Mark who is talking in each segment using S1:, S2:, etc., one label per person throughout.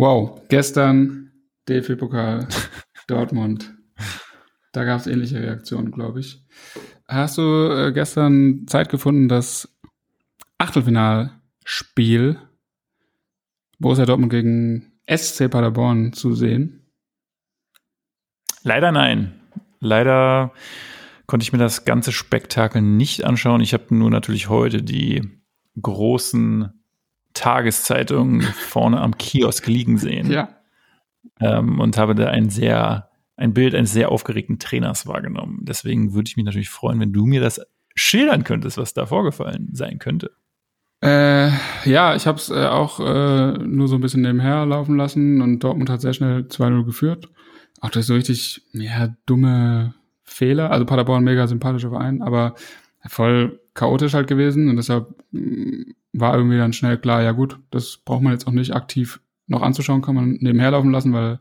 S1: Wow, gestern DFB-Pokal Dortmund. Da gab es ähnliche Reaktionen, glaube ich. Hast du äh, gestern Zeit gefunden, das Achtelfinalspiel Borussia Dortmund gegen SC Paderborn zu sehen?
S2: Leider nein. Leider konnte ich mir das ganze Spektakel nicht anschauen. Ich habe nur natürlich heute die großen Tageszeitungen vorne am Kiosk liegen sehen.
S1: Ja.
S2: Ähm, und habe da ein sehr, ein Bild eines sehr aufgeregten Trainers wahrgenommen. Deswegen würde ich mich natürlich freuen, wenn du mir das schildern könntest, was da vorgefallen sein könnte.
S1: Äh, ja, ich habe es äh, auch äh, nur so ein bisschen nebenher laufen lassen und Dortmund hat sehr schnell 2-0 geführt. Auch durch so richtig, ja, dumme Fehler. Also Paderborn mega sympathischer Verein, aber voll chaotisch halt gewesen und deshalb mm, war irgendwie dann schnell klar, ja gut, das braucht man jetzt auch nicht aktiv noch anzuschauen, kann man nebenher laufen lassen, weil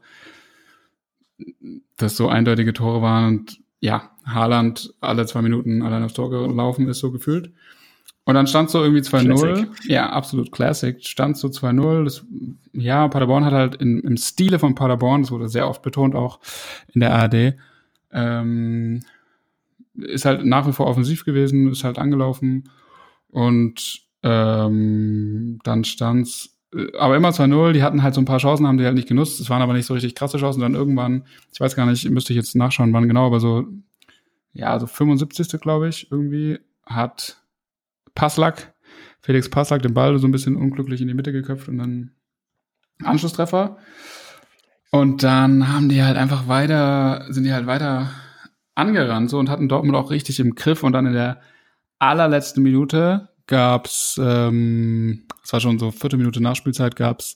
S1: das so eindeutige Tore waren und ja, Haaland alle zwei Minuten allein aufs Tor gelaufen ist, so gefühlt. Und dann stand so irgendwie 2-0. Ja, absolut Classic. Stand so 2-0. Ja, Paderborn hat halt in, im Stile von Paderborn, das wurde sehr oft betont, auch in der ARD, ähm, ist halt nach wie vor offensiv gewesen, ist halt angelaufen und ähm, dann stand's äh, aber immer 2-0, die hatten halt so ein paar Chancen, haben die halt nicht genutzt. Es waren aber nicht so richtig krasse Chancen. Dann irgendwann, ich weiß gar nicht, müsste ich jetzt nachschauen, wann genau, aber so, ja, so 75. glaube ich, irgendwie, hat Passlack, Felix Passlack den Ball so ein bisschen unglücklich in die Mitte geköpft und dann Anschlusstreffer. Und dann haben die halt einfach weiter, sind die halt weiter angerannt so und hatten Dortmund auch richtig im Griff und dann in der allerletzten Minute gab's, ähm, es war schon so vierte Minute Nachspielzeit, gab's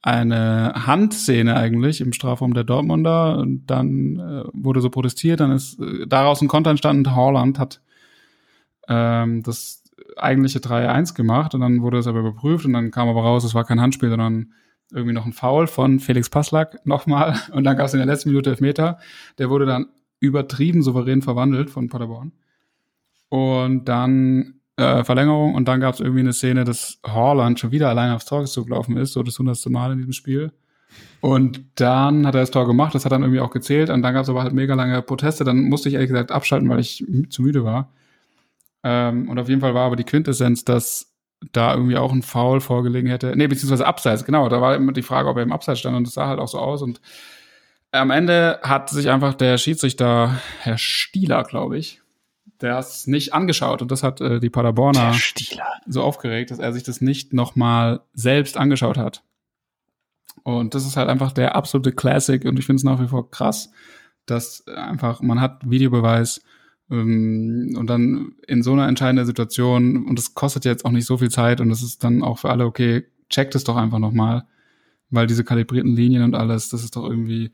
S1: eine Handszene eigentlich im Strafraum der Dortmunder und dann äh, wurde so protestiert, dann ist äh, daraus ein Konter entstanden, Holland hat ähm, das eigentliche 3-1 gemacht und dann wurde es aber überprüft und dann kam aber raus, es war kein Handspiel, sondern irgendwie noch ein Foul von Felix Passlack nochmal und dann gab es in der letzten Minute Elfmeter. Der wurde dann übertrieben souverän verwandelt von Paderborn. Und dann äh, Verlängerung und dann gab es irgendwie eine Szene, dass Horland schon wieder alleine aufs Tor zugelaufen ist, so das hundertste Mal in diesem Spiel. Und dann hat er das Tor gemacht, das hat dann irgendwie auch gezählt und dann gab es aber halt mega lange Proteste. Dann musste ich ehrlich gesagt abschalten, weil ich zu müde war. Ähm, und auf jeden Fall war aber die Quintessenz, dass da irgendwie auch ein Foul vorgelegen hätte. Nee, beziehungsweise Abseits, genau. Da war immer die Frage, ob er im Abseits stand und das sah halt auch so aus. Und am Ende hat sich einfach der Schiedsrichter, Herr Stieler, glaube ich, der hat es nicht angeschaut und das hat äh, die Paderborner so aufgeregt, dass er sich das nicht nochmal selbst angeschaut hat. Und das ist halt einfach der absolute Classic und ich finde es nach wie vor krass, dass einfach man hat Videobeweis ähm, und dann in so einer entscheidenden Situation, und das kostet jetzt auch nicht so viel Zeit und das ist dann auch für alle, okay, checkt es doch einfach nochmal, weil diese kalibrierten Linien und alles, das ist doch irgendwie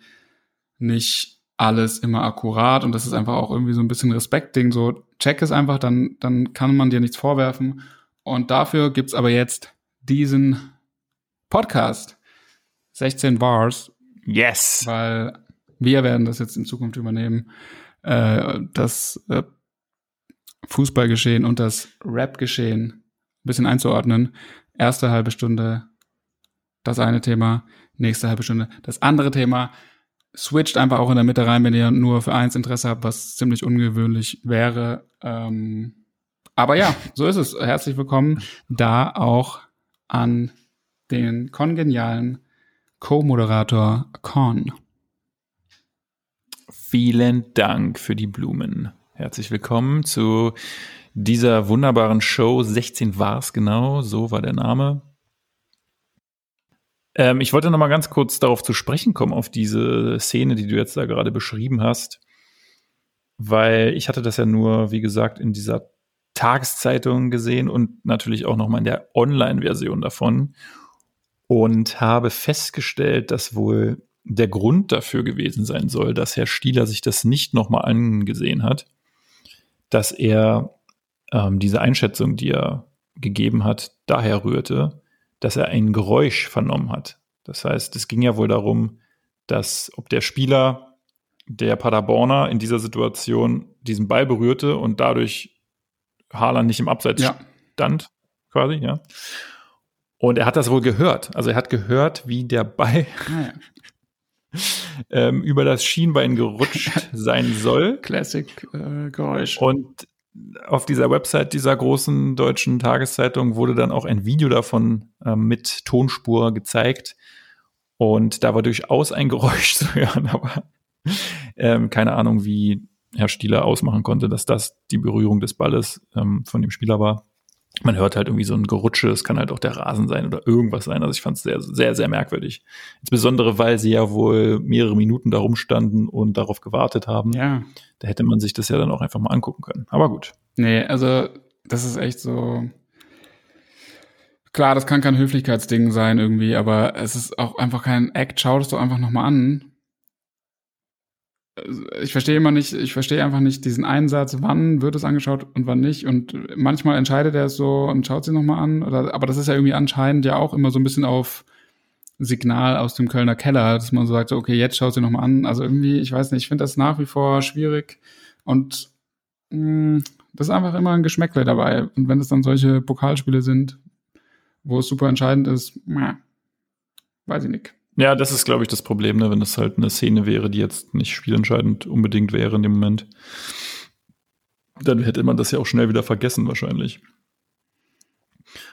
S1: nicht alles immer akkurat und das ist einfach auch irgendwie so ein bisschen Respektding, so check es einfach, dann, dann kann man dir nichts vorwerfen. Und dafür gibt's aber jetzt diesen Podcast. 16 Bars.
S2: Yes.
S1: Weil wir werden das jetzt in Zukunft übernehmen äh, das äh, Fußballgeschehen und das Rap-Geschehen ein bisschen einzuordnen. Erste halbe Stunde das eine Thema, nächste halbe Stunde das andere Thema. Switcht einfach auch in der Mitte rein, wenn ihr nur für eins Interesse habt, was ziemlich ungewöhnlich wäre. Ähm, aber ja, so ist es. Herzlich willkommen da auch an den kongenialen Co-Moderator Con.
S2: Vielen Dank für die Blumen. Herzlich willkommen zu dieser wunderbaren Show. 16 war es genau, so war der Name. Ähm, ich wollte noch mal ganz kurz darauf zu sprechen kommen, auf diese Szene, die du jetzt da gerade beschrieben hast, weil ich hatte das ja nur, wie gesagt, in dieser Tageszeitung gesehen und natürlich auch noch mal in der Online-Version davon. Und habe festgestellt, dass wohl der Grund dafür gewesen sein soll, dass Herr Stieler sich das nicht nochmal angesehen hat, dass er ähm, diese Einschätzung, die er gegeben hat, daher rührte, dass er ein Geräusch vernommen hat. Das heißt, es ging ja wohl darum, dass ob der Spieler der Paderborner in dieser Situation diesen Ball berührte und dadurch Haaland nicht im Abseits ja. stand, quasi, ja. Und er hat das wohl gehört. Also er hat gehört, wie der Ball ah, ja. ähm, über das Schienbein gerutscht sein soll.
S1: Classic-Geräusch.
S2: Äh, und auf dieser Website dieser großen deutschen Tageszeitung wurde dann auch ein Video davon äh, mit Tonspur gezeigt. Und da war durchaus ein Geräusch zu hören, aber ähm, keine Ahnung, wie Herr Stieler ausmachen konnte, dass das die Berührung des Balles ähm, von dem Spieler war. Man hört halt irgendwie so ein Gerutsche, es kann halt auch der Rasen sein oder irgendwas sein. Also ich fand es sehr, sehr, sehr merkwürdig. Insbesondere, weil sie ja wohl mehrere Minuten da rumstanden und darauf gewartet haben.
S1: Ja.
S2: Da hätte man sich das ja dann auch einfach mal angucken können. Aber gut.
S1: Nee, also das ist echt so. Klar, das kann kein Höflichkeitsding sein irgendwie, aber es ist auch einfach kein Act. Schau das doch einfach nochmal an ich verstehe immer nicht, ich verstehe einfach nicht diesen Einsatz, wann wird es angeschaut und wann nicht. Und manchmal entscheidet er es so und schaut sie nochmal an. Oder, aber das ist ja irgendwie anscheinend ja auch immer so ein bisschen auf Signal aus dem Kölner Keller, dass man so sagt, okay, jetzt schaut sie nochmal an. Also irgendwie, ich weiß nicht, ich finde das nach wie vor schwierig. Und mh, mm, das ist einfach immer ein Geschmäckle dabei. Und wenn es dann solche Pokalspiele sind, wo es super entscheidend ist, mh, weiß ich nicht.
S2: Ja, das ist, glaube ich, das Problem, ne? wenn das halt eine Szene wäre, die jetzt nicht spielentscheidend unbedingt wäre in dem Moment. Dann hätte man das ja auch schnell wieder vergessen, wahrscheinlich.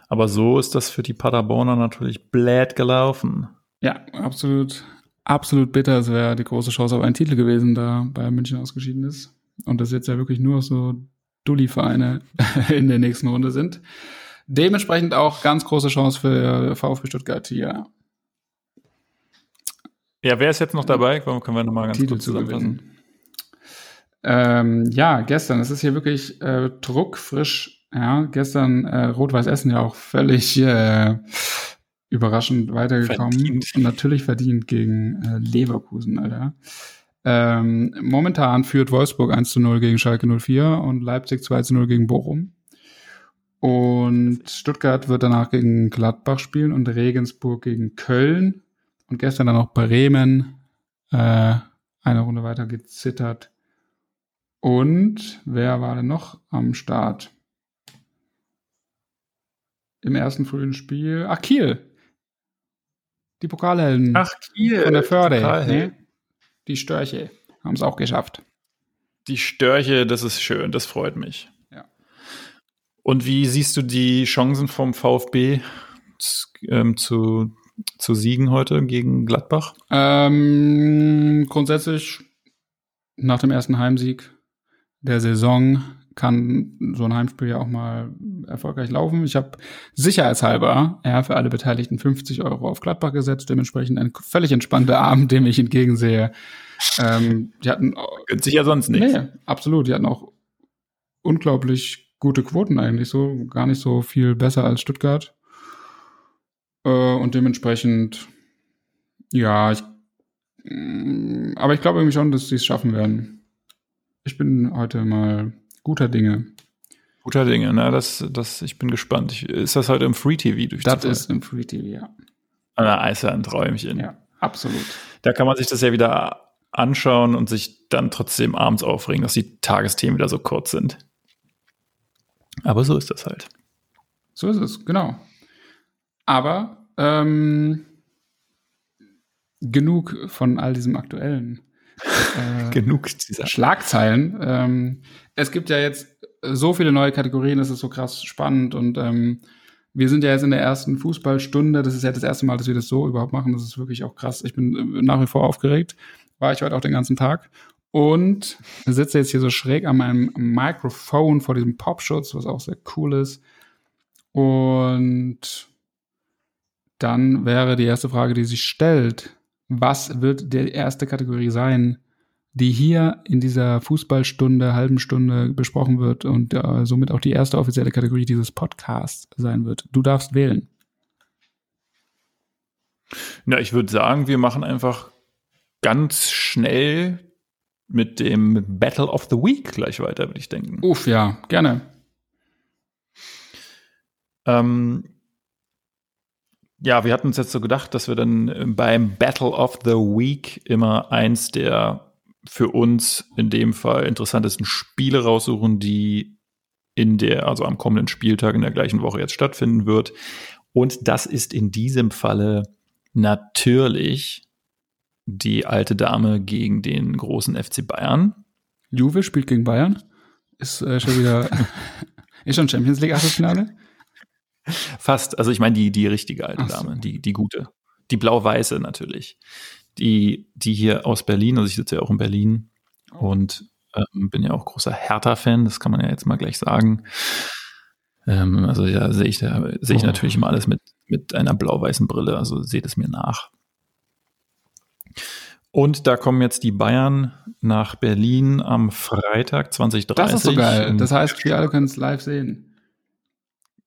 S2: Aber so ist das für die Paderborner natürlich blöd gelaufen.
S1: Ja, absolut, absolut bitter. Es wäre die große Chance auf einen Titel gewesen, da Bayern München ausgeschieden ist. Und das jetzt ja wirklich nur so Dulli-Vereine in der nächsten Runde sind. Dementsprechend auch ganz große Chance für VfB Stuttgart hier
S2: ja, wer ist jetzt noch dabei? Können wir nochmal ganz Titel kurz zusammenfassen?
S1: Ähm, ja, gestern, es ist hier wirklich äh, druckfrisch. Ja, gestern äh, Rot-Weiß Essen ja auch völlig äh, überraschend weitergekommen. Verdient. Natürlich verdient gegen äh, Leverkusen, Alter. Ähm, momentan führt Wolfsburg 1 zu 0 gegen Schalke 04 und Leipzig 2 zu 0 gegen Bochum. Und Stuttgart wird danach gegen Gladbach spielen und Regensburg gegen Köln und gestern dann auch Bremen äh, eine Runde weiter gezittert. Und wer war denn noch am Start? Im ersten frühen Spiel. Ach, Kiel. Die Pokalhelden.
S2: Ach, Kiel.
S1: Von der Förde. Ne? Die Störche haben es auch geschafft.
S2: Die Störche, das ist schön, das freut mich.
S1: Ja.
S2: Und wie siehst du die Chancen vom VfB ähm, zu zu siegen heute gegen Gladbach?
S1: Ähm, grundsätzlich nach dem ersten Heimsieg der Saison kann so ein Heimspiel ja auch mal erfolgreich laufen. Ich habe sicherheitshalber ja, für alle Beteiligten 50 Euro auf Gladbach gesetzt, dementsprechend ein völlig entspannter Abend, dem ich entgegensehe. Ähm, die hatten
S2: Gönnt sich ja sonst nichts. Nee,
S1: absolut. Die hatten auch unglaublich gute Quoten eigentlich, so gar nicht so viel besser als Stuttgart. Äh, und dementsprechend, ja, ich, mm, aber ich glaube irgendwie schon, dass sie es schaffen werden. Ich bin heute mal guter Dinge.
S2: Guter Dinge, na, das, das, ich bin gespannt. Ich, ist das heute im Free TV
S1: durch? Das ist im Free TV, ja.
S2: Na, ist ja ein Träumchen.
S1: Ja, absolut.
S2: Da kann man sich das ja wieder anschauen und sich dann trotzdem abends aufregen, dass die Tagesthemen wieder so kurz sind. Aber so ist das halt.
S1: So ist es, genau. Aber ähm, genug von all diesem aktuellen.
S2: Äh, genug dieser
S1: Schlagzeilen. Ähm, es gibt ja jetzt so viele neue Kategorien, das ist so krass spannend und ähm, wir sind ja jetzt in der ersten Fußballstunde. Das ist ja das erste Mal, dass wir das so überhaupt machen. Das ist wirklich auch krass. Ich bin äh, nach wie vor aufgeregt. War ich heute auch den ganzen Tag. Und sitze jetzt hier so schräg an meinem Mikrofon vor diesem Popschutz, was auch sehr cool ist. Und dann wäre die erste Frage, die sich stellt, was wird die erste Kategorie sein, die hier in dieser Fußballstunde, halben Stunde besprochen wird und äh, somit auch die erste offizielle Kategorie dieses Podcasts sein wird. Du darfst wählen.
S2: Na, ich würde sagen, wir machen einfach ganz schnell mit dem Battle of the Week gleich weiter, würde ich denken.
S1: Uff, ja, gerne.
S2: Ähm, ja, wir hatten uns jetzt so gedacht, dass wir dann äh, beim Battle of the Week immer eins der für uns in dem Fall interessantesten Spiele raussuchen, die in der, also am kommenden Spieltag in der gleichen Woche jetzt stattfinden wird. Und das ist in diesem Falle natürlich die alte Dame gegen den großen FC Bayern.
S1: Juve spielt gegen Bayern. Ist äh, schon wieder, ist schon Champions League Achtelfinale?
S2: Fast. Also ich meine die, die richtige alte so. Dame, die, die gute. Die blau-weiße natürlich. Die, die hier aus Berlin, also ich sitze ja auch in Berlin und ähm, bin ja auch großer Hertha-Fan, das kann man ja jetzt mal gleich sagen. Ähm, also ja, sehe ich, da, sehe ich oh. natürlich immer alles mit, mit einer blau-weißen Brille, also seht es mir nach. Und da kommen jetzt die Bayern nach Berlin am Freitag 2030.
S1: Das ist so geil. Das heißt, wir alle können es live sehen.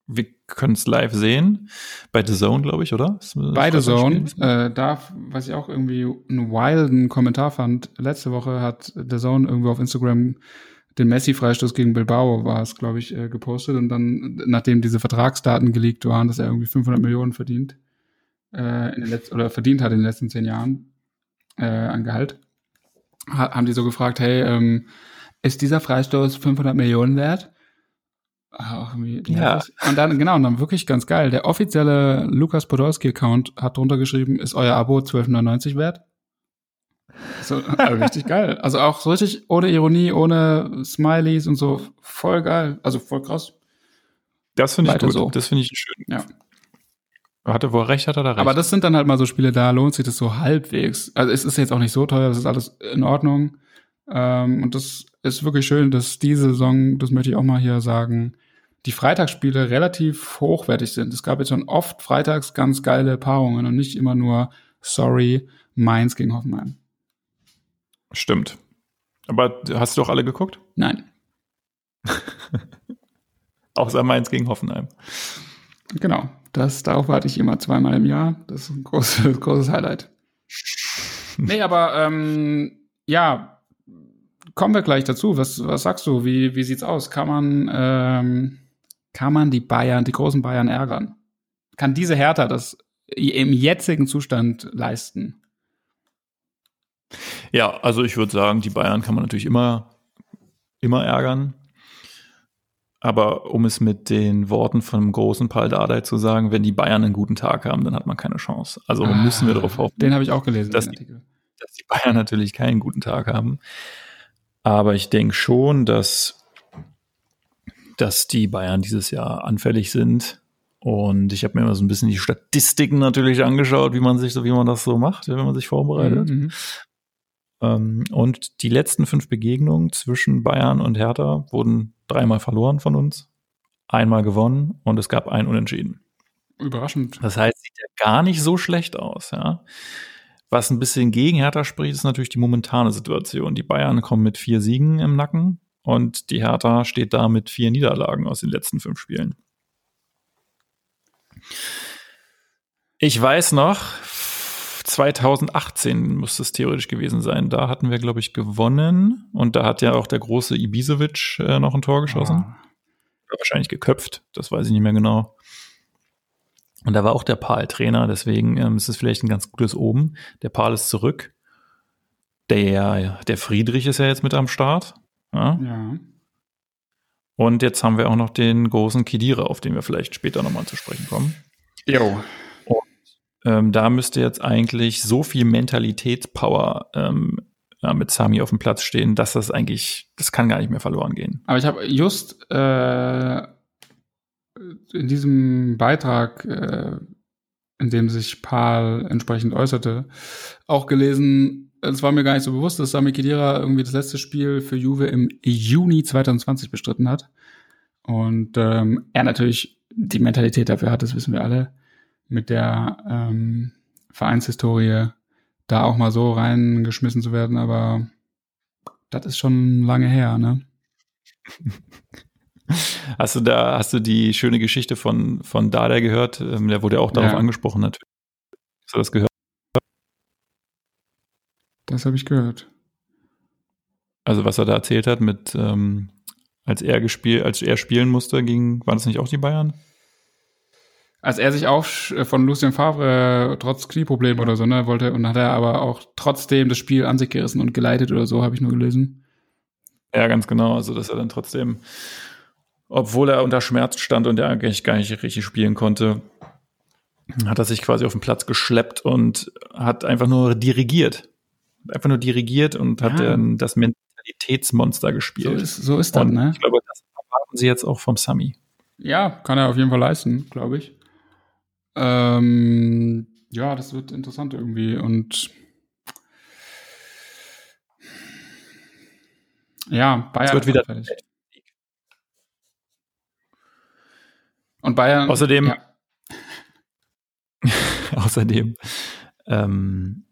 S2: Wir können es live sehen. Bei The Zone, glaube ich, oder?
S1: Bei The Zone. Äh, da, was ich auch irgendwie einen wilden Kommentar fand, letzte Woche hat The Zone irgendwo auf Instagram den Messi-Freistoß gegen Bilbao war es, glaube ich, äh, gepostet und dann, nachdem diese Vertragsdaten geleakt waren, dass er irgendwie 500 Millionen verdient, äh, in den letzten, oder verdient hat in den letzten zehn Jahren, äh, an Gehalt, ha haben die so gefragt, hey, ähm, ist dieser Freistoß 500 Millionen wert? Ach, ja. Und dann, genau, und dann wirklich ganz geil. Der offizielle Lukas Podolski-Account hat drunter geschrieben, ist euer Abo 12,99 wert? So, also richtig geil. Also auch so richtig ohne Ironie, ohne Smileys und so. Voll geil. Also voll krass.
S2: Das finde ich gut. So. Das finde ich schön.
S1: Ja.
S2: Hatte, wo er recht hat, er recht.
S1: Aber das sind dann halt mal so Spiele, da lohnt sich das so halbwegs. Also es ist jetzt auch nicht so teuer, das ist alles in Ordnung. Ähm, und das ist wirklich schön, dass diese Saison, das möchte ich auch mal hier sagen, die Freitagsspiele relativ hochwertig sind. Es gab jetzt schon oft freitags ganz geile Paarungen und nicht immer nur, sorry, Mainz gegen Hoffenheim.
S2: Stimmt. Aber hast du doch alle geguckt?
S1: Nein.
S2: Außer Mainz gegen Hoffenheim.
S1: Genau. Das, darauf warte ich immer zweimal im Jahr. Das ist ein großes, großes Highlight. nee, aber ähm, ja, kommen wir gleich dazu. Was, was sagst du? Wie, wie sieht's aus? Kann man, ähm, kann man die Bayern, die großen Bayern ärgern? Kann diese Hertha das im jetzigen Zustand leisten?
S2: Ja, also ich würde sagen, die Bayern kann man natürlich immer, immer ärgern. Aber um es mit den Worten von dem großen Paul Dardai zu sagen, wenn die Bayern einen guten Tag haben, dann hat man keine Chance. Also ah, müssen wir darauf hoffen.
S1: Den habe ich auch gelesen.
S2: Dass die, dass die Bayern natürlich keinen guten Tag haben. Aber ich denke schon, dass, dass die Bayern dieses Jahr anfällig sind. Und ich habe mir immer so ein bisschen die Statistiken natürlich angeschaut, wie man sich so, wie man das so macht, wenn man sich vorbereitet. Mhm. mhm. Ähm, und die letzten fünf Begegnungen zwischen Bayern und Hertha wurden dreimal verloren von uns, einmal gewonnen und es gab ein Unentschieden.
S1: Überraschend.
S2: Das heißt, sieht ja gar nicht so schlecht aus, ja. Was ein bisschen gegen Hertha spricht, ist natürlich die momentane Situation. Die Bayern kommen mit vier Siegen im Nacken und die Hertha steht da mit vier Niederlagen aus den letzten fünf Spielen. Ich weiß noch, 2018 muss es theoretisch gewesen sein. Da hatten wir, glaube ich, gewonnen. Und da hat ja auch der große Ibisevic äh, noch ein Tor geschossen. Ah. Wahrscheinlich geköpft, das weiß ich nicht mehr genau. Und da war auch der Pal Trainer, deswegen ähm, ist es vielleicht ein ganz gutes Oben. Der Pal ist zurück. Der, der Friedrich ist ja jetzt mit am Start. Ja. ja. Und jetzt haben wir auch noch den großen Kidira, auf den wir vielleicht später nochmal zu sprechen kommen.
S1: Jo.
S2: Ähm, da müsste jetzt eigentlich so viel Mentalitätspower ähm, mit Sami auf dem Platz stehen, dass das eigentlich, das kann gar nicht mehr verloren gehen.
S1: Aber ich habe just äh, in diesem Beitrag, äh, in dem sich Paul entsprechend äußerte, auch gelesen, es war mir gar nicht so bewusst, dass Sami Khedira irgendwie das letzte Spiel für Juve im Juni 2020 bestritten hat. Und ähm, er natürlich die Mentalität dafür hat, das wissen wir alle mit der ähm, Vereinshistorie da auch mal so reingeschmissen zu werden, aber das ist schon lange her, ne?
S2: Hast du da, hast du die schöne Geschichte von, von Dada gehört? Ähm, der wurde ja auch darauf ja. angesprochen, natürlich. Hast du das gehört?
S1: Das habe ich gehört.
S2: Also, was er da erzählt hat mit, ähm, als er gespielt, als er spielen musste, ging, waren das nicht auch die Bayern?
S1: als er sich auch äh, von Lucien Favre äh, trotz Knieproblem oder so, ne, wollte, und hat er aber auch trotzdem das Spiel an sich gerissen und geleitet oder so, habe ich nur gelesen.
S2: Ja, ganz genau. Also, dass er dann trotzdem, obwohl er unter Schmerz stand und er eigentlich gar nicht richtig spielen konnte, hat er sich quasi auf den Platz geschleppt und hat einfach nur dirigiert. Einfach nur dirigiert und hat ja. dann das Mentalitätsmonster gespielt.
S1: So ist, so ist das, ne?
S2: Ich glaube, das erwarten sie jetzt auch vom Sami.
S1: Ja, kann er auf jeden Fall leisten, glaube ich. Ähm, ja, das wird interessant irgendwie und ja,
S2: Bayern es wird wieder
S1: fertig. Und Bayern.
S2: Außerdem, ja. außerdem, ähm,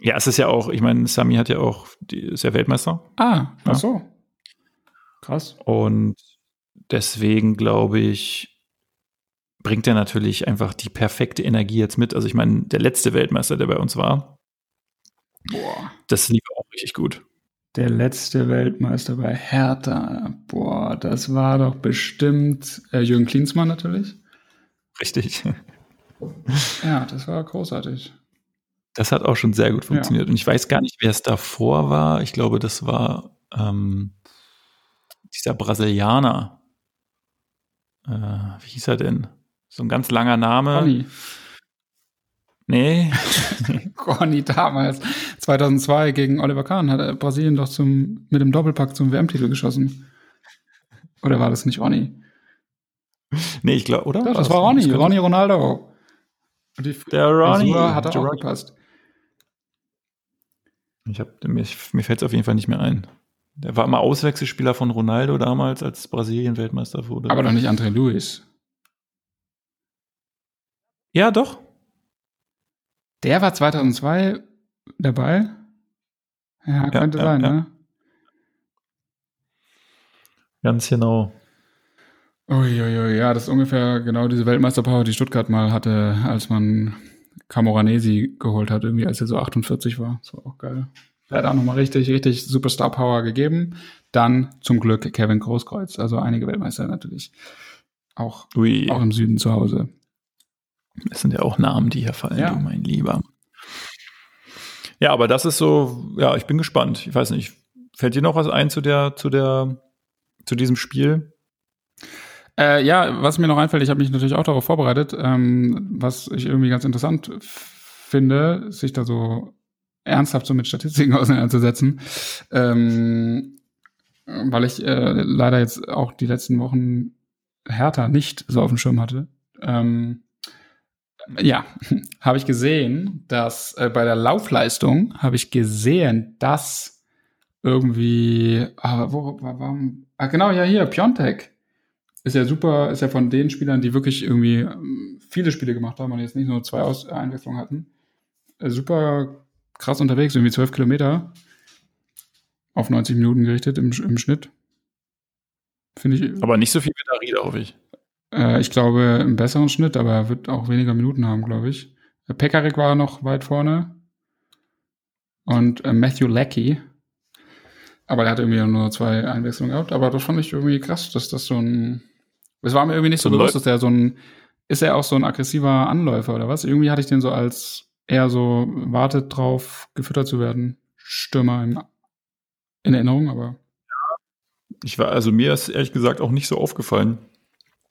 S2: ja, es ist ja auch, ich meine, Sami hat ja auch, die, ist ja Weltmeister.
S1: Ah, ach so. Krass.
S2: Und deswegen glaube ich, bringt er natürlich einfach die perfekte Energie jetzt mit. Also ich meine, der letzte Weltmeister, der bei uns war, Boah. das lief auch richtig gut.
S1: Der letzte Weltmeister bei Hertha. Boah, das war doch bestimmt äh, Jürgen Klinsmann natürlich.
S2: Richtig.
S1: Ja, das war großartig.
S2: Das hat auch schon sehr gut funktioniert. Ja. Und ich weiß gar nicht, wer es davor war. Ich glaube, das war ähm, dieser Brasilianer. Äh, wie hieß er denn? So ein ganz langer Name.
S1: Conny.
S2: Nee.
S1: Conny damals. 2002 gegen Oliver Kahn hat Brasilien doch zum, mit dem Doppelpack zum WM-Titel geschossen. Oder war das nicht Ronny?
S2: Nee, ich glaube, oder?
S1: Doch, das war Ronny, Ronny Ronaldo.
S2: Die der Ronny
S1: hat auch Ronny. gepasst.
S2: Ich hab, mir, mir fällt es auf jeden Fall nicht mehr ein. Der war immer Auswechselspieler von Ronaldo damals, als Brasilien Weltmeister wurde.
S1: Aber doch nicht André Luis.
S2: Ja, doch.
S1: Der war 2002 dabei? Ja, könnte ja, sein, ja. ne?
S2: Ganz genau.
S1: Uiuiui, ja, das ist ungefähr genau diese Weltmeisterpower, die Stuttgart mal hatte, als man Camoranesi geholt hat, irgendwie als er so 48 war. Das war auch geil. Der hat auch nochmal richtig, richtig Superstar-Power gegeben. Dann zum Glück Kevin Großkreuz, also einige Weltmeister natürlich. Auch, Ui. auch im Süden zu Hause.
S2: Das sind ja auch Namen, die hier fallen, ja. du mein Lieber. Ja, aber das ist so, ja, ich bin gespannt. Ich weiß nicht, fällt dir noch was ein zu der, zu der, zu diesem Spiel?
S1: Äh, ja, was mir noch einfällt, ich habe mich natürlich auch darauf vorbereitet, ähm, was ich irgendwie ganz interessant finde, sich da so ernsthaft so mit Statistiken auseinanderzusetzen, ähm, weil ich äh, leider jetzt auch die letzten Wochen härter nicht so auf dem Schirm hatte. Ähm, ja, habe ich gesehen, dass äh, bei der Laufleistung habe ich gesehen, dass irgendwie, ah, wo, warum, ah, genau, ja, hier, Piontek ist ja super, ist ja von den Spielern, die wirklich irgendwie ähm, viele Spiele gemacht haben und jetzt nicht nur zwei Aus Einwechslungen hatten, äh, super krass unterwegs, irgendwie zwölf Kilometer auf 90 Minuten gerichtet im, im Schnitt. Finde ich.
S2: Aber nicht so viel wie Darida, hoffe ich.
S1: Äh, ich glaube, im besseren Schnitt, aber er wird auch weniger Minuten haben, glaube ich. Äh, Pekarik war noch weit vorne. Und äh, Matthew Leckie. Aber der hat irgendwie nur zwei Einwechslungen gehabt. Aber das fand ich irgendwie krass, dass das so ein. Es war mir irgendwie nicht so, so bewusst, dass der so ein. Ist er auch so ein aggressiver Anläufer oder was? Irgendwie hatte ich den so als eher so wartet drauf, gefüttert zu werden. Stürmer in, in Erinnerung, aber.
S2: Ich war, also mir ist ehrlich gesagt auch nicht so aufgefallen.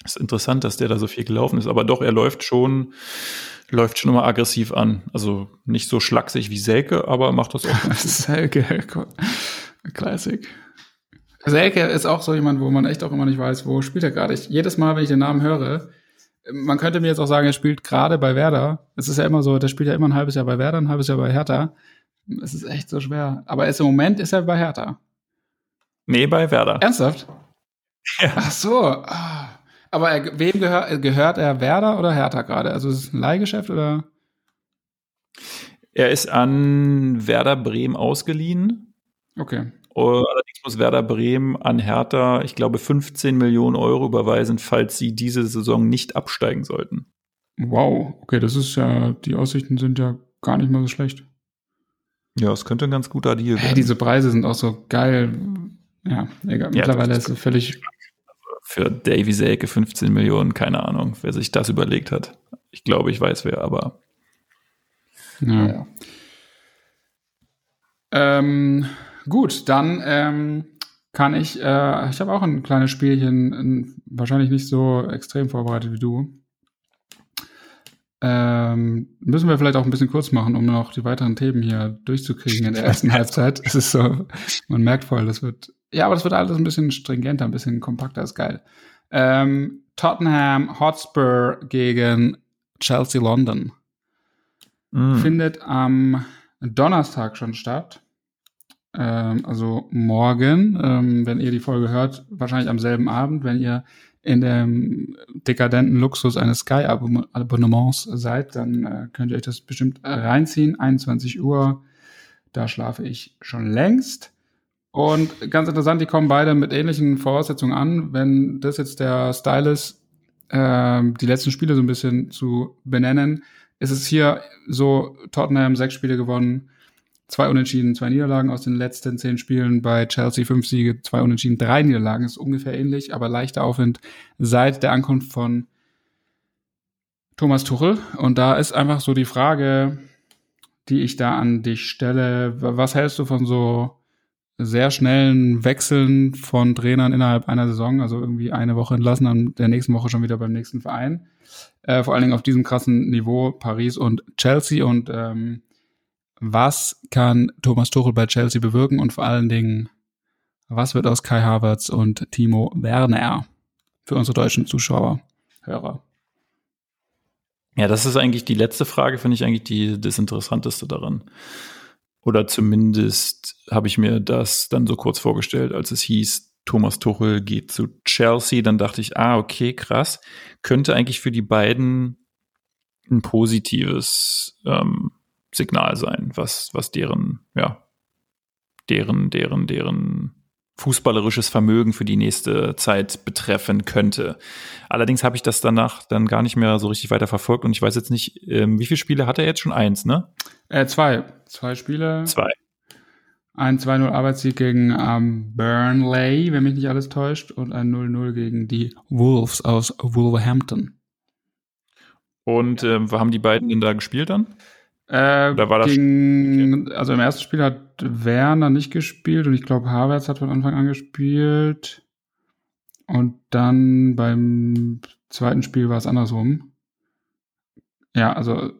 S2: Ist interessant, dass der da so viel gelaufen ist, aber doch, er läuft schon, läuft schon immer aggressiv an. Also nicht so schlaksig wie Selke, aber macht das auch.
S1: Selke, Classic. Selke ist auch so jemand, wo man echt auch immer nicht weiß, wo spielt er gerade. jedes Mal, wenn ich den Namen höre, man könnte mir jetzt auch sagen, er spielt gerade bei Werder. Es ist ja immer so, der spielt ja immer ein halbes Jahr bei Werder, ein halbes Jahr bei Hertha. Es ist echt so schwer. Aber ist im Moment ist er bei Hertha.
S2: Nee, bei Werder.
S1: Ernsthaft? Ja. Ach so. Ah. Aber er, wem gehör, gehört er Werder oder Hertha gerade? Also ist es ein Leihgeschäft oder?
S2: Er ist an Werder Bremen ausgeliehen.
S1: Okay.
S2: Allerdings muss Werder Bremen an Hertha, ich glaube, 15 Millionen Euro überweisen, falls sie diese Saison nicht absteigen sollten.
S1: Wow, okay, das ist ja, die Aussichten sind ja gar nicht mal so schlecht.
S2: Ja, es könnte ein ganz guter Deal
S1: werden. Hey, diese Preise sind auch so geil. Ja, egal. Ja, Mittlerweile ist es völlig
S2: für Davy Selke 15 Millionen, keine Ahnung, wer sich das überlegt hat. Ich glaube, ich weiß wer, aber.
S1: Ja. ja. Ähm, gut, dann ähm, kann ich, äh, ich habe auch ein kleines Spielchen, ein, wahrscheinlich nicht so extrem vorbereitet wie du. Ähm, müssen wir vielleicht auch ein bisschen kurz machen, um noch die weiteren Themen hier durchzukriegen in der ersten Halbzeit. Es ist so, man merkt voll, das wird, ja, aber das wird alles ein bisschen stringenter, ein bisschen kompakter, ist geil. Ähm, Tottenham Hotspur gegen Chelsea London mm. findet am Donnerstag schon statt. Ähm, also morgen, ähm, wenn ihr die Folge hört, wahrscheinlich am selben Abend, wenn ihr in dem dekadenten Luxus eines Sky-Abonnements seid, dann äh, könnt ihr euch das bestimmt reinziehen. 21 Uhr, da schlafe ich schon längst. Und ganz interessant, die kommen beide mit ähnlichen Voraussetzungen an. Wenn das jetzt der Style ist, äh, die letzten Spiele so ein bisschen zu benennen, ist es hier so, Tottenham sechs Spiele gewonnen, zwei Unentschieden, zwei Niederlagen aus den letzten zehn Spielen. Bei Chelsea fünf Siege, zwei Unentschieden, drei Niederlagen. Ist ungefähr ähnlich, aber leichter Aufwind seit der Ankunft von Thomas Tuchel. Und da ist einfach so die Frage, die ich da an dich stelle. Was hältst du von so sehr schnellen Wechseln von Trainern innerhalb einer Saison? Also irgendwie eine Woche entlassen, dann der nächsten Woche schon wieder beim nächsten Verein. Äh, vor allen Dingen auf diesem krassen Niveau Paris und Chelsea und ähm, was kann Thomas Tuchel bei Chelsea bewirken und vor allen Dingen, was wird aus Kai Havertz und Timo Werner für unsere deutschen Zuschauer, Hörer?
S2: Ja, das ist eigentlich die letzte Frage, finde ich eigentlich die, das Interessanteste daran. Oder zumindest habe ich mir das dann so kurz vorgestellt, als es hieß, Thomas Tuchel geht zu Chelsea. Dann dachte ich, ah, okay, krass. Könnte eigentlich für die beiden ein positives ähm, Signal sein, was, was deren, ja, deren, deren, deren fußballerisches Vermögen für die nächste Zeit betreffen könnte. Allerdings habe ich das danach dann gar nicht mehr so richtig weiter verfolgt und ich weiß jetzt nicht, ähm, wie viele Spiele hat er jetzt schon? Eins, ne?
S1: Äh, zwei. Zwei Spiele.
S2: Zwei.
S1: Ein 2-0 Arbeitssieg gegen ähm, Burnley, wenn mich nicht alles täuscht, und ein 0-0 gegen die Wolves aus Wolverhampton.
S2: Und äh, wo haben die beiden denn da gespielt dann?
S1: Äh, da war das gegen, okay. Also im ersten Spiel hat Werner nicht gespielt und ich glaube, Havertz hat von Anfang an gespielt. Und dann beim zweiten Spiel war es andersrum. Ja, also,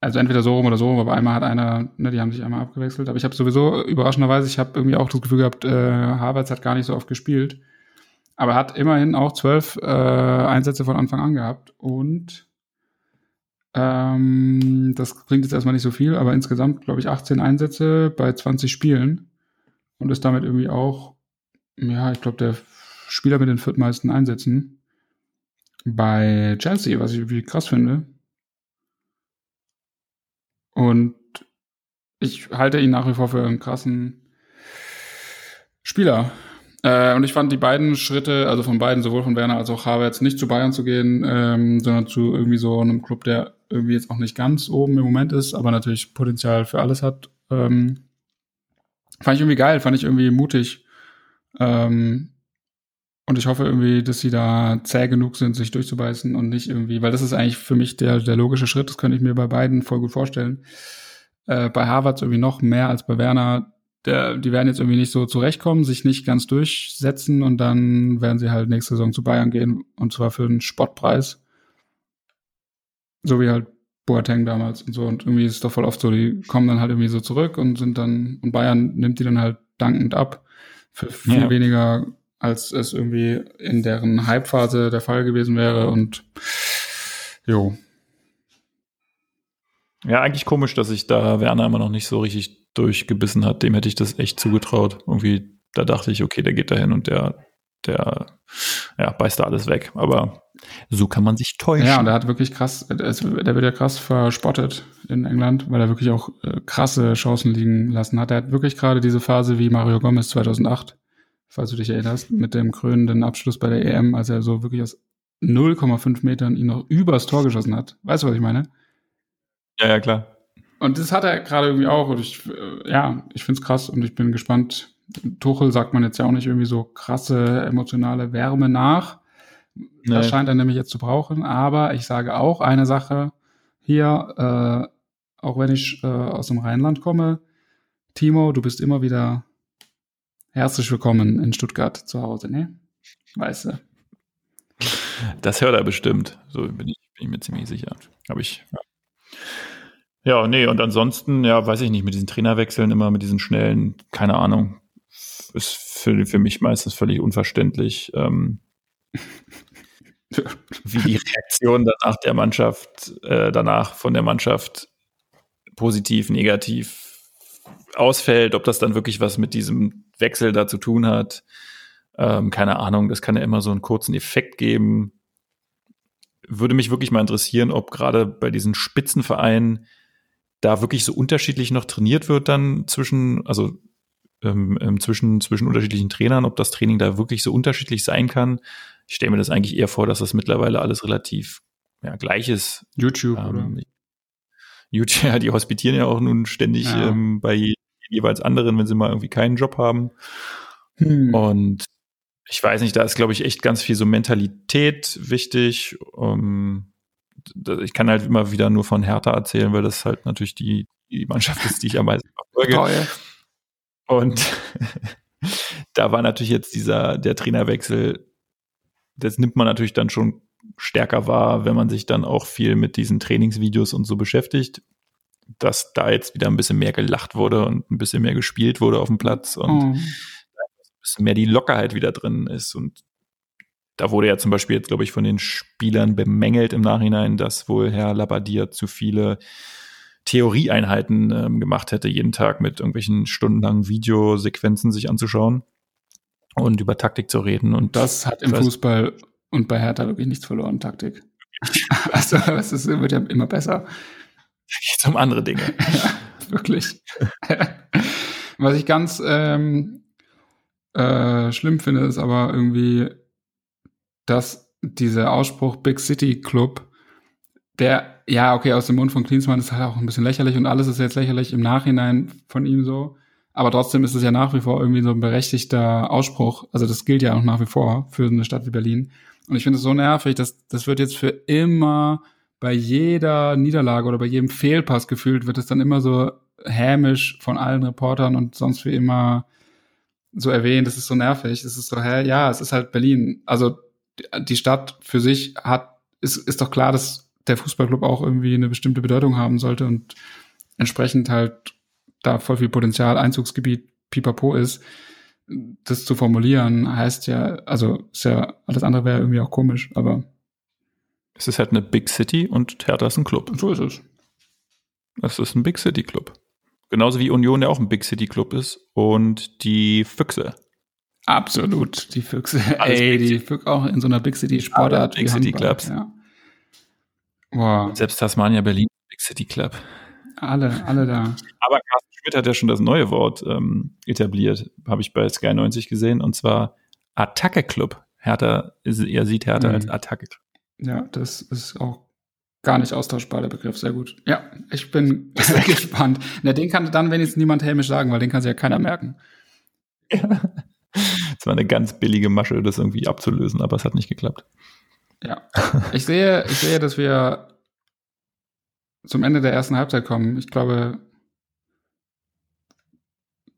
S1: also entweder so rum oder so rum, aber einmal hat einer, ne, die haben sich einmal abgewechselt. Aber ich habe sowieso überraschenderweise, ich habe irgendwie auch das Gefühl gehabt, äh, Havertz hat gar nicht so oft gespielt. Aber hat immerhin auch zwölf äh, Einsätze von Anfang an gehabt und ähm, das klingt jetzt erstmal nicht so viel, aber insgesamt, glaube ich, 18 Einsätze bei 20 Spielen und ist damit irgendwie auch, ja, ich glaube, der Spieler mit den viertmeisten Einsätzen bei Chelsea, was ich irgendwie krass finde. Und ich halte ihn nach wie vor für einen krassen Spieler. Äh, und ich fand die beiden Schritte, also von beiden, sowohl von Werner als auch Havertz, nicht zu Bayern zu gehen, ähm, sondern zu irgendwie so einem Club, der irgendwie jetzt auch nicht ganz oben im Moment ist, aber natürlich Potenzial für alles hat. Ähm, fand ich irgendwie geil, fand ich irgendwie mutig. Ähm, und ich hoffe irgendwie, dass sie da zäh genug sind, sich durchzubeißen und nicht irgendwie, weil das ist eigentlich für mich der, der logische Schritt, das könnte ich mir bei beiden voll gut vorstellen. Äh, bei Harvard irgendwie noch mehr als bei Werner. Der, die werden jetzt irgendwie nicht so zurechtkommen, sich nicht ganz durchsetzen und dann werden sie halt nächste Saison zu Bayern gehen und zwar für einen Spottpreis. So wie halt Boateng damals und so. Und irgendwie ist es doch voll oft so, die kommen dann halt irgendwie so zurück und sind dann, und Bayern nimmt die dann halt dankend ab. Für viel ja. weniger, als es irgendwie in deren Hype-Phase der Fall gewesen wäre. Und jo.
S2: Ja, eigentlich komisch, dass sich da Werner immer noch nicht so richtig durchgebissen hat. Dem hätte ich das echt zugetraut. Irgendwie, da dachte ich, okay, der geht dahin und der, der, ja, beißt da alles weg. Aber so kann man sich täuschen.
S1: Ja, und er hat wirklich krass, der wird ja krass verspottet in England, weil er wirklich auch äh, krasse Chancen liegen lassen hat. Er hat wirklich gerade diese Phase wie Mario Gomez 2008, falls du dich erinnerst, mit dem krönenden Abschluss bei der EM, als er so wirklich aus 0,5 Metern ihn noch übers Tor geschossen hat. Weißt du, was ich meine?
S2: Ja, ja, klar.
S1: Und das hat er gerade irgendwie auch. Und ich, äh, ja, ich find's krass und ich bin gespannt. Tuchel sagt man jetzt ja auch nicht irgendwie so krasse emotionale Wärme nach. Nee. Das scheint er nämlich jetzt zu brauchen. Aber ich sage auch eine Sache hier, äh, auch wenn ich äh, aus dem Rheinland komme, Timo, du bist immer wieder herzlich willkommen in Stuttgart zu Hause, ne? Weißt du.
S2: Das hört er bestimmt. So bin ich, bin ich mir ziemlich sicher. Habe ich. Ja. Ja, nee, und ansonsten, ja, weiß ich nicht, mit diesen Trainerwechseln immer, mit diesen schnellen, keine Ahnung, ist für, für mich meistens völlig unverständlich, ähm, wie die Reaktion danach der Mannschaft, äh, danach von der Mannschaft positiv, negativ ausfällt, ob das dann wirklich was mit diesem Wechsel da zu tun hat. Ähm, keine Ahnung, das kann ja immer so einen kurzen Effekt geben. Würde mich wirklich mal interessieren, ob gerade bei diesen Spitzenvereinen da wirklich so unterschiedlich noch trainiert wird dann zwischen, also ähm, ähm, zwischen, zwischen unterschiedlichen Trainern, ob das Training da wirklich so unterschiedlich sein kann. Ich stelle mir das eigentlich eher vor, dass das mittlerweile alles relativ ja, gleich ist.
S1: YouTube, ähm, oder?
S2: YouTube, ja, die hospitieren ja auch nun ständig ja. ähm, bei jeweils anderen, wenn sie mal irgendwie keinen Job haben. Hm. Und ich weiß nicht, da ist, glaube ich, echt ganz viel so Mentalität wichtig. Um, ich kann halt immer wieder nur von Hertha erzählen, weil das halt natürlich die, die Mannschaft ist, die ich am meisten verfolge. Toll. Und da war natürlich jetzt dieser, der Trainerwechsel, das nimmt man natürlich dann schon stärker wahr, wenn man sich dann auch viel mit diesen Trainingsvideos und so beschäftigt, dass da jetzt wieder ein bisschen mehr gelacht wurde und ein bisschen mehr gespielt wurde auf dem Platz und mhm. ein bisschen mehr die Lockerheit wieder drin ist. Und da wurde ja zum Beispiel jetzt, glaube ich, von den Spielern bemängelt im Nachhinein, dass wohl Herr Labadier zu viele Theorieeinheiten ähm, gemacht hätte, jeden Tag mit irgendwelchen stundenlangen Videosequenzen sich anzuschauen und über Taktik zu reden. Und
S1: das hat im Fußball und bei Hertha wirklich nichts verloren, Taktik. also es wird ja immer besser.
S2: Da geht es um andere Dinge.
S1: ja, wirklich. Was ich ganz ähm, äh, schlimm finde, ist aber irgendwie dass dieser Ausspruch Big City Club, der, ja, okay, aus dem Mund von Klinsmann ist halt auch ein bisschen lächerlich und alles ist jetzt lächerlich im Nachhinein von ihm so. Aber trotzdem ist es ja nach wie vor irgendwie so ein berechtigter Ausspruch. Also das gilt ja auch nach wie vor für eine Stadt wie Berlin. Und ich finde es so nervig, dass das wird jetzt für immer bei jeder Niederlage oder bei jedem Fehlpass gefühlt, wird es dann immer so hämisch von allen Reportern und sonst wie immer so erwähnt. Das ist so nervig. Es ist so, hä, ja, es ist halt Berlin. Also die Stadt für sich hat, ist, ist doch klar, dass der Fußballclub auch irgendwie eine bestimmte Bedeutung haben sollte und entsprechend halt da voll viel Potenzial, Einzugsgebiet, pipapo ist. Das zu formulieren heißt ja, also ist ja, alles andere wäre irgendwie auch komisch, aber.
S2: Es ist halt eine Big City und Hertha ist ein Club.
S1: So ist es.
S2: Es ist ein Big City Club. Genauso wie Union ja auch ein Big City Club ist und die Füchse
S1: Absolut, die Füchse. Alles Ey, die Füchse auch in so einer Big City Sportart.
S2: Big City Clubs. Ja. Wow. Selbst Tasmania Berlin, Big City Club.
S1: Alle, alle da.
S2: Aber Schmidt hat ja schon das neue Wort ähm, etabliert, habe ich bei Sky 90 gesehen, und zwar Attacke Club. Hertha, er sieht Hertha mhm. als Attacke Club.
S1: Ja, das ist auch gar nicht austauschbar, der Begriff. Sehr gut. Ja, ich bin gespannt. Na, den kann dann wenigstens niemand hämisch sagen, weil den kann sich ja keiner merken.
S2: Ja. Es war eine ganz billige Masche, das irgendwie abzulösen, aber es hat nicht geklappt.
S1: Ja. Ich sehe, ich sehe, dass wir zum Ende der ersten Halbzeit kommen. Ich glaube,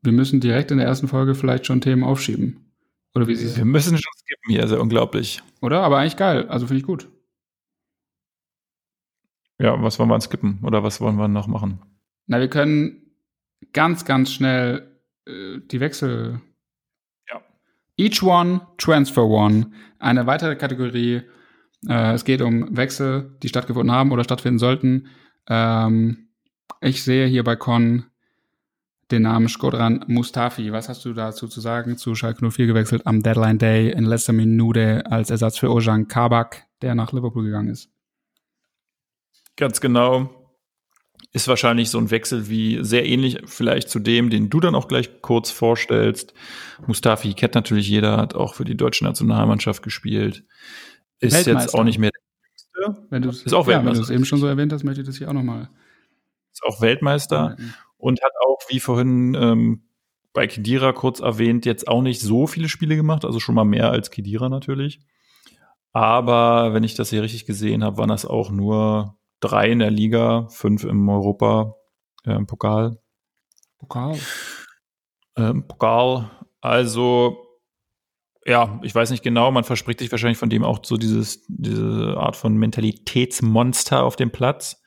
S1: wir müssen direkt in der ersten Folge vielleicht schon Themen aufschieben. Oder wie sie
S2: Wir müssen schon skippen hier, sehr unglaublich.
S1: Oder? Aber eigentlich geil. Also finde ich gut.
S2: Ja, was wollen wir skippen? Oder was wollen wir noch machen?
S1: Na, wir können ganz, ganz schnell äh, die Wechsel Each One, Transfer One. Eine weitere Kategorie. Äh, es geht um Wechsel, die stattgefunden haben oder stattfinden sollten. Ähm, ich sehe hier bei Con den Namen Skodran Mustafi. Was hast du dazu zu sagen? Zu Schalke 04 gewechselt am Deadline Day in letzter Minute als Ersatz für Ojan Kabak, der nach Liverpool gegangen ist.
S2: Ganz genau ist wahrscheinlich so ein Wechsel wie sehr ähnlich vielleicht zu dem, den du dann auch gleich kurz vorstellst. Mustafi kennt natürlich jeder, hat auch für die deutsche Nationalmannschaft gespielt. Ist jetzt auch nicht mehr
S1: der Jüngste. Wenn du ist auch ja, Weltmeister. wenn du es eben schon so erwähnt hast, möchte ich das hier auch nochmal.
S2: Ist auch Weltmeister mhm. Und hat auch, wie vorhin ähm, bei Kedira kurz erwähnt, jetzt auch nicht so viele Spiele gemacht, also schon mal mehr als Kedira natürlich. Aber wenn ich das hier richtig gesehen habe, waren das auch nur drei in der Liga, fünf im Europa äh, Pokal.
S1: Pokal.
S2: Ähm, Pokal. Also ja, ich weiß nicht genau, man verspricht sich wahrscheinlich von dem auch so dieses, diese Art von Mentalitätsmonster auf dem Platz.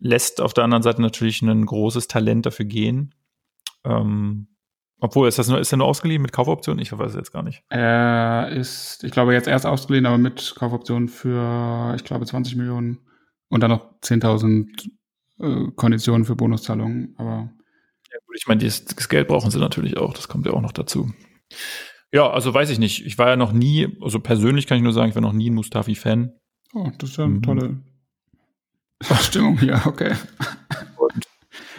S2: Lässt auf der anderen Seite natürlich ein großes Talent dafür gehen. Ähm, obwohl, ist das nur, ist er nur ausgeliehen mit Kaufoption? Ich weiß es jetzt gar nicht.
S1: Er ist, ich glaube, jetzt erst ausgeliehen, aber mit Kaufoption für, ich glaube, 20 Millionen und dann noch 10.000 äh, Konditionen für Bonuszahlungen. Aber
S2: ja, gut, ich meine, das, das Geld brauchen sie natürlich auch. Das kommt ja auch noch dazu. Ja, also weiß ich nicht. Ich war ja noch nie, also persönlich kann ich nur sagen, ich war noch nie ein Mustafi-Fan.
S1: Oh, das ist ja eine mhm. tolle Stimmung hier, okay.
S2: Und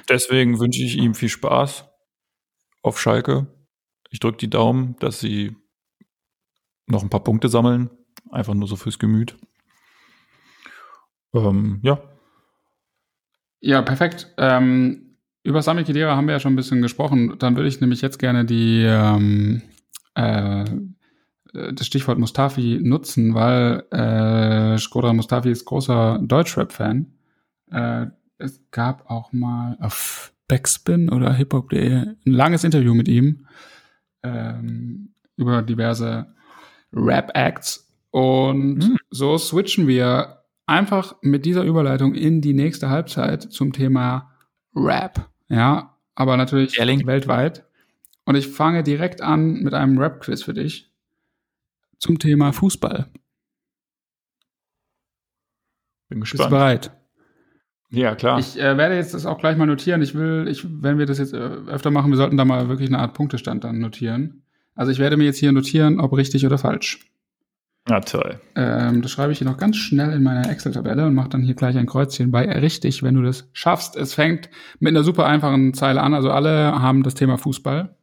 S2: deswegen wünsche ich ihm viel Spaß auf Schalke. Ich drücke die Daumen, dass sie noch ein paar Punkte sammeln. Einfach nur so fürs Gemüt. Ähm, ja.
S1: Ja, perfekt. Ähm, über Sami Khedira haben wir ja schon ein bisschen gesprochen. Dann würde ich nämlich jetzt gerne die ähm, äh, das Stichwort Mustafi nutzen, weil äh, Skoda Mustafi ist großer Deutschrap-Fan. Äh, es gab auch mal auf Backspin oder hiphop.de ein langes Interview mit ihm ähm, über diverse Rap-Acts. Und mhm. so switchen wir einfach mit dieser Überleitung in die nächste Halbzeit zum Thema Rap. Ja, aber natürlich Erling. weltweit. Und ich fange direkt an mit einem Rap-Quiz für dich zum Thema Fußball.
S2: Bin gespannt.
S1: Bist du bereit?
S2: Ja, klar.
S1: Ich äh, werde jetzt das auch gleich mal notieren. Ich will, ich, wenn wir das jetzt äh, öfter machen, wir sollten da mal wirklich eine Art Punktestand dann notieren. Also ich werde mir jetzt hier notieren, ob richtig oder falsch.
S2: Ah, toll.
S1: Ähm, das schreibe ich hier noch ganz schnell in meiner Excel-Tabelle und mache dann hier gleich ein Kreuzchen bei richtig, wenn du das schaffst. Es fängt mit einer super einfachen Zeile an. Also alle haben das Thema Fußball.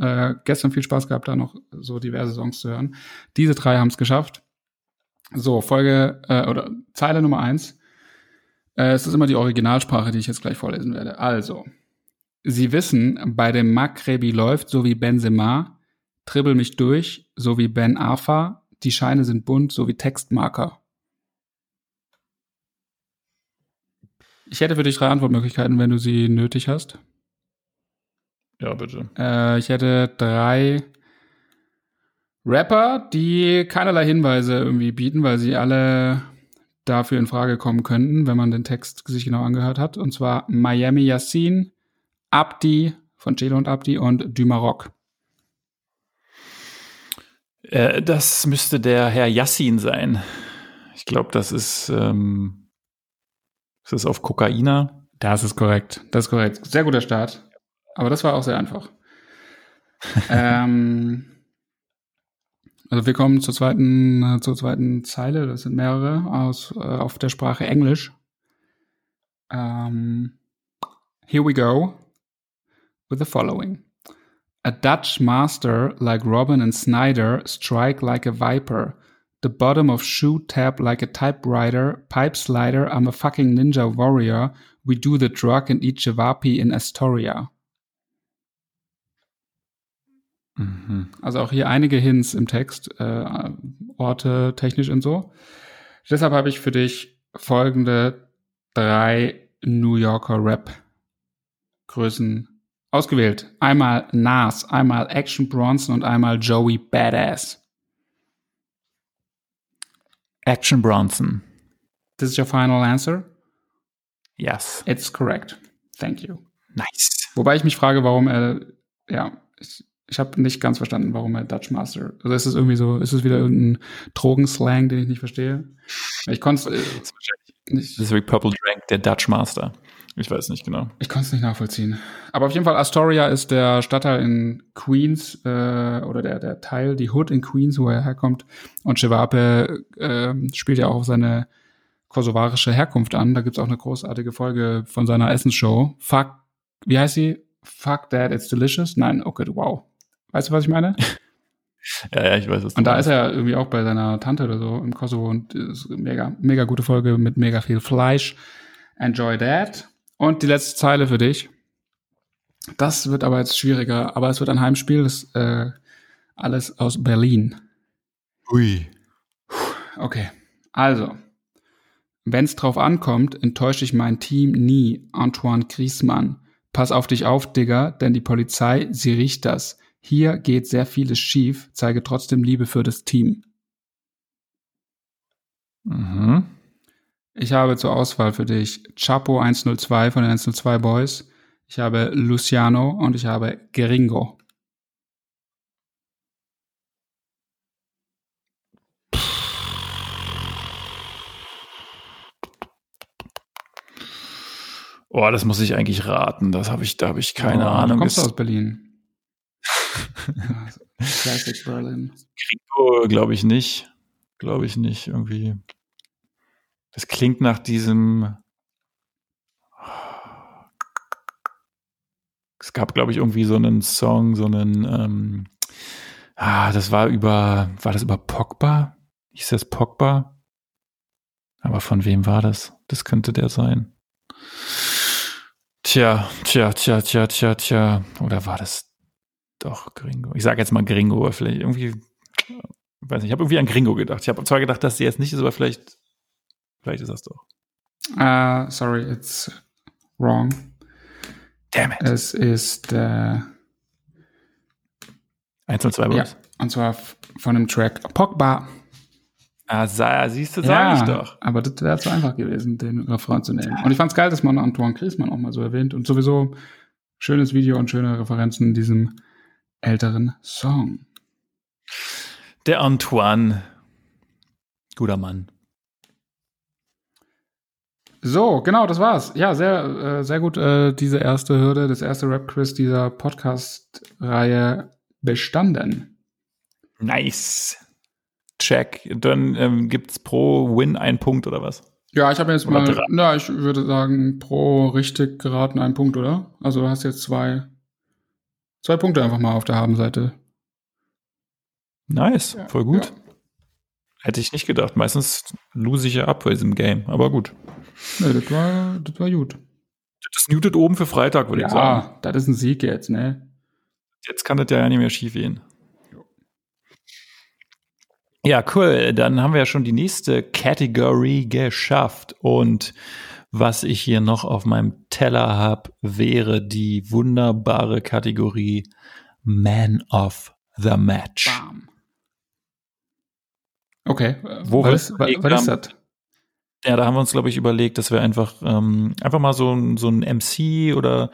S1: Äh, gestern viel Spaß gehabt, da noch so diverse Songs zu hören. Diese drei haben es geschafft. So, Folge äh, oder Zeile Nummer eins. Äh, es ist immer die Originalsprache, die ich jetzt gleich vorlesen werde. Also, Sie wissen, bei dem Makrebi läuft so wie Benzema, dribbel mich durch, so wie Ben Arfa, die Scheine sind bunt, so wie Textmarker. Ich hätte für dich drei Antwortmöglichkeiten, wenn du sie nötig hast.
S2: Ja, bitte.
S1: Äh, ich hätte drei Rapper, die keinerlei Hinweise irgendwie bieten, weil sie alle dafür in Frage kommen könnten, wenn man den Text sich genau angehört hat. Und zwar Miami Yassin, Abdi von Celo und Abdi und Du Maroc.
S2: Äh, das müsste der Herr Yassin sein. Ich glaube, das ist, ähm, ist das auf Kokaina?
S1: Das ist korrekt. Das ist korrekt. Sehr guter Start. Aber das war auch sehr einfach. ähm, also wir kommen zur zweiten, äh, zur zweiten Zeile. Das sind mehrere aus, äh, auf der Sprache Englisch. Ähm, here we go with the following. A Dutch master like Robin and Snyder strike like a viper. The bottom of shoe tap like a typewriter. Pipe slider, I'm a fucking ninja warrior. We do the drug and eat Javapi in Astoria. Mhm. Also auch hier einige Hints im Text, äh, Orte technisch und so. Deshalb habe ich für dich folgende drei New Yorker Rap-Größen ausgewählt. Einmal Nas, einmal Action Bronson und einmal Joey Badass.
S2: Action Bronson.
S1: This is your final answer?
S2: Yes.
S1: It's correct. Thank you.
S2: Nice.
S1: Wobei ich mich frage, warum er, ja, ich, ich habe nicht ganz verstanden, warum er Dutch Master. Also ist es irgendwie so, ist es wieder irgendein Drogenslang, den ich nicht verstehe? Ich konnte äh,
S2: nicht. Das ist Purple Drank, der Dutch Master. Ich weiß nicht genau.
S1: Ich konnte es nicht nachvollziehen. Aber auf jeden Fall, Astoria ist der Stadtteil in Queens, äh, oder der, der Teil, die Hood in Queens, wo er herkommt. Und Chevape äh, spielt ja auch seine kosovarische Herkunft an. Da gibt's auch eine großartige Folge von seiner Essensshow. Fuck, wie heißt sie? Fuck that, it's delicious? Nein, okay, wow. Weißt du, was ich meine?
S2: ja, ja, ich weiß es.
S1: Und da ist er irgendwie auch bei seiner Tante oder so im Kosovo und ist mega, mega gute Folge mit mega viel Fleisch. Enjoy that. Und die letzte Zeile für dich. Das wird aber jetzt schwieriger, aber es wird ein Heimspiel, das äh, alles aus Berlin.
S2: Ui.
S1: Okay. Also, wenn's drauf ankommt, enttäusche ich mein Team nie, Antoine Griezmann. Pass auf dich auf, Digga, denn die Polizei, sie riecht das. Hier geht sehr vieles schief, zeige trotzdem Liebe für das Team.
S2: Mhm.
S1: Ich habe zur Auswahl für dich Chapo 102 von den 102 Boys. Ich habe Luciano und ich habe Geringo.
S2: Oh, das muss ich eigentlich raten. Das habe ich, da habe ich keine
S1: oh,
S2: Ahnung.
S1: Du kommst aus Berlin. Classic Berlin.
S2: Gringo glaube ich nicht. Glaube ich nicht. Irgendwie. Das klingt nach diesem. Es gab, glaube ich, irgendwie so einen Song, so einen. Ähm, ah, das war über. War das über Pogba? Hieß das Pogba? Aber von wem war das? Das könnte der sein. Tja, tja, tja, tja, tja, tja. Oder war das doch Gringo? Ich sage jetzt mal Gringo, aber vielleicht irgendwie, weiß nicht, ich habe irgendwie an Gringo gedacht. Ich habe zwar gedacht, dass sie jetzt nicht ist, aber vielleicht, vielleicht ist das doch.
S1: Uh, sorry, it's wrong.
S2: Damn it.
S1: Es ist äh,
S2: 102
S1: ja, und zwar von dem Track Pogba.
S2: Ah, siehst du, sag ich doch.
S1: Aber das wäre zu einfach gewesen, den Refrain zu nehmen. Und ich fand's geil, dass man Antoine Griezmann auch mal so erwähnt und sowieso schönes Video und schöne Referenzen in diesem älteren Song.
S2: Der Antoine. Guter Mann.
S1: So, genau, das war's. Ja, sehr, äh, sehr gut, äh, diese erste Hürde, das erste Rap-Quiz dieser Podcast-Reihe bestanden.
S2: Nice. Check. Dann ähm, gibt's pro Win einen Punkt oder was?
S1: Ja, ich habe jetzt mal, na, ich würde sagen, pro richtig geraten einen Punkt, oder? Also du hast jetzt zwei, zwei Punkte einfach mal auf der Habenseite.
S2: Nice, ja, voll gut. Ja. Hätte ich nicht gedacht. Meistens lose ich ja ab bei diesem Game, aber gut.
S1: Nee, das war, das war gut.
S2: Das mutet oben für Freitag, würde
S1: ja,
S2: ich sagen.
S1: Ja, das ist ein Sieg jetzt, ne?
S2: Jetzt kann das ja nicht mehr schief gehen. Ja, cool. Dann haben wir ja schon die nächste Category geschafft. Und was ich hier noch auf meinem Teller habe, wäre die wunderbare Kategorie Man of the Match. Bam.
S1: Okay.
S2: Wo was, ist, was, was ist das? Ja, da haben wir uns, glaube ich, überlegt, dass wir einfach, ähm, einfach mal so, so ein MC oder,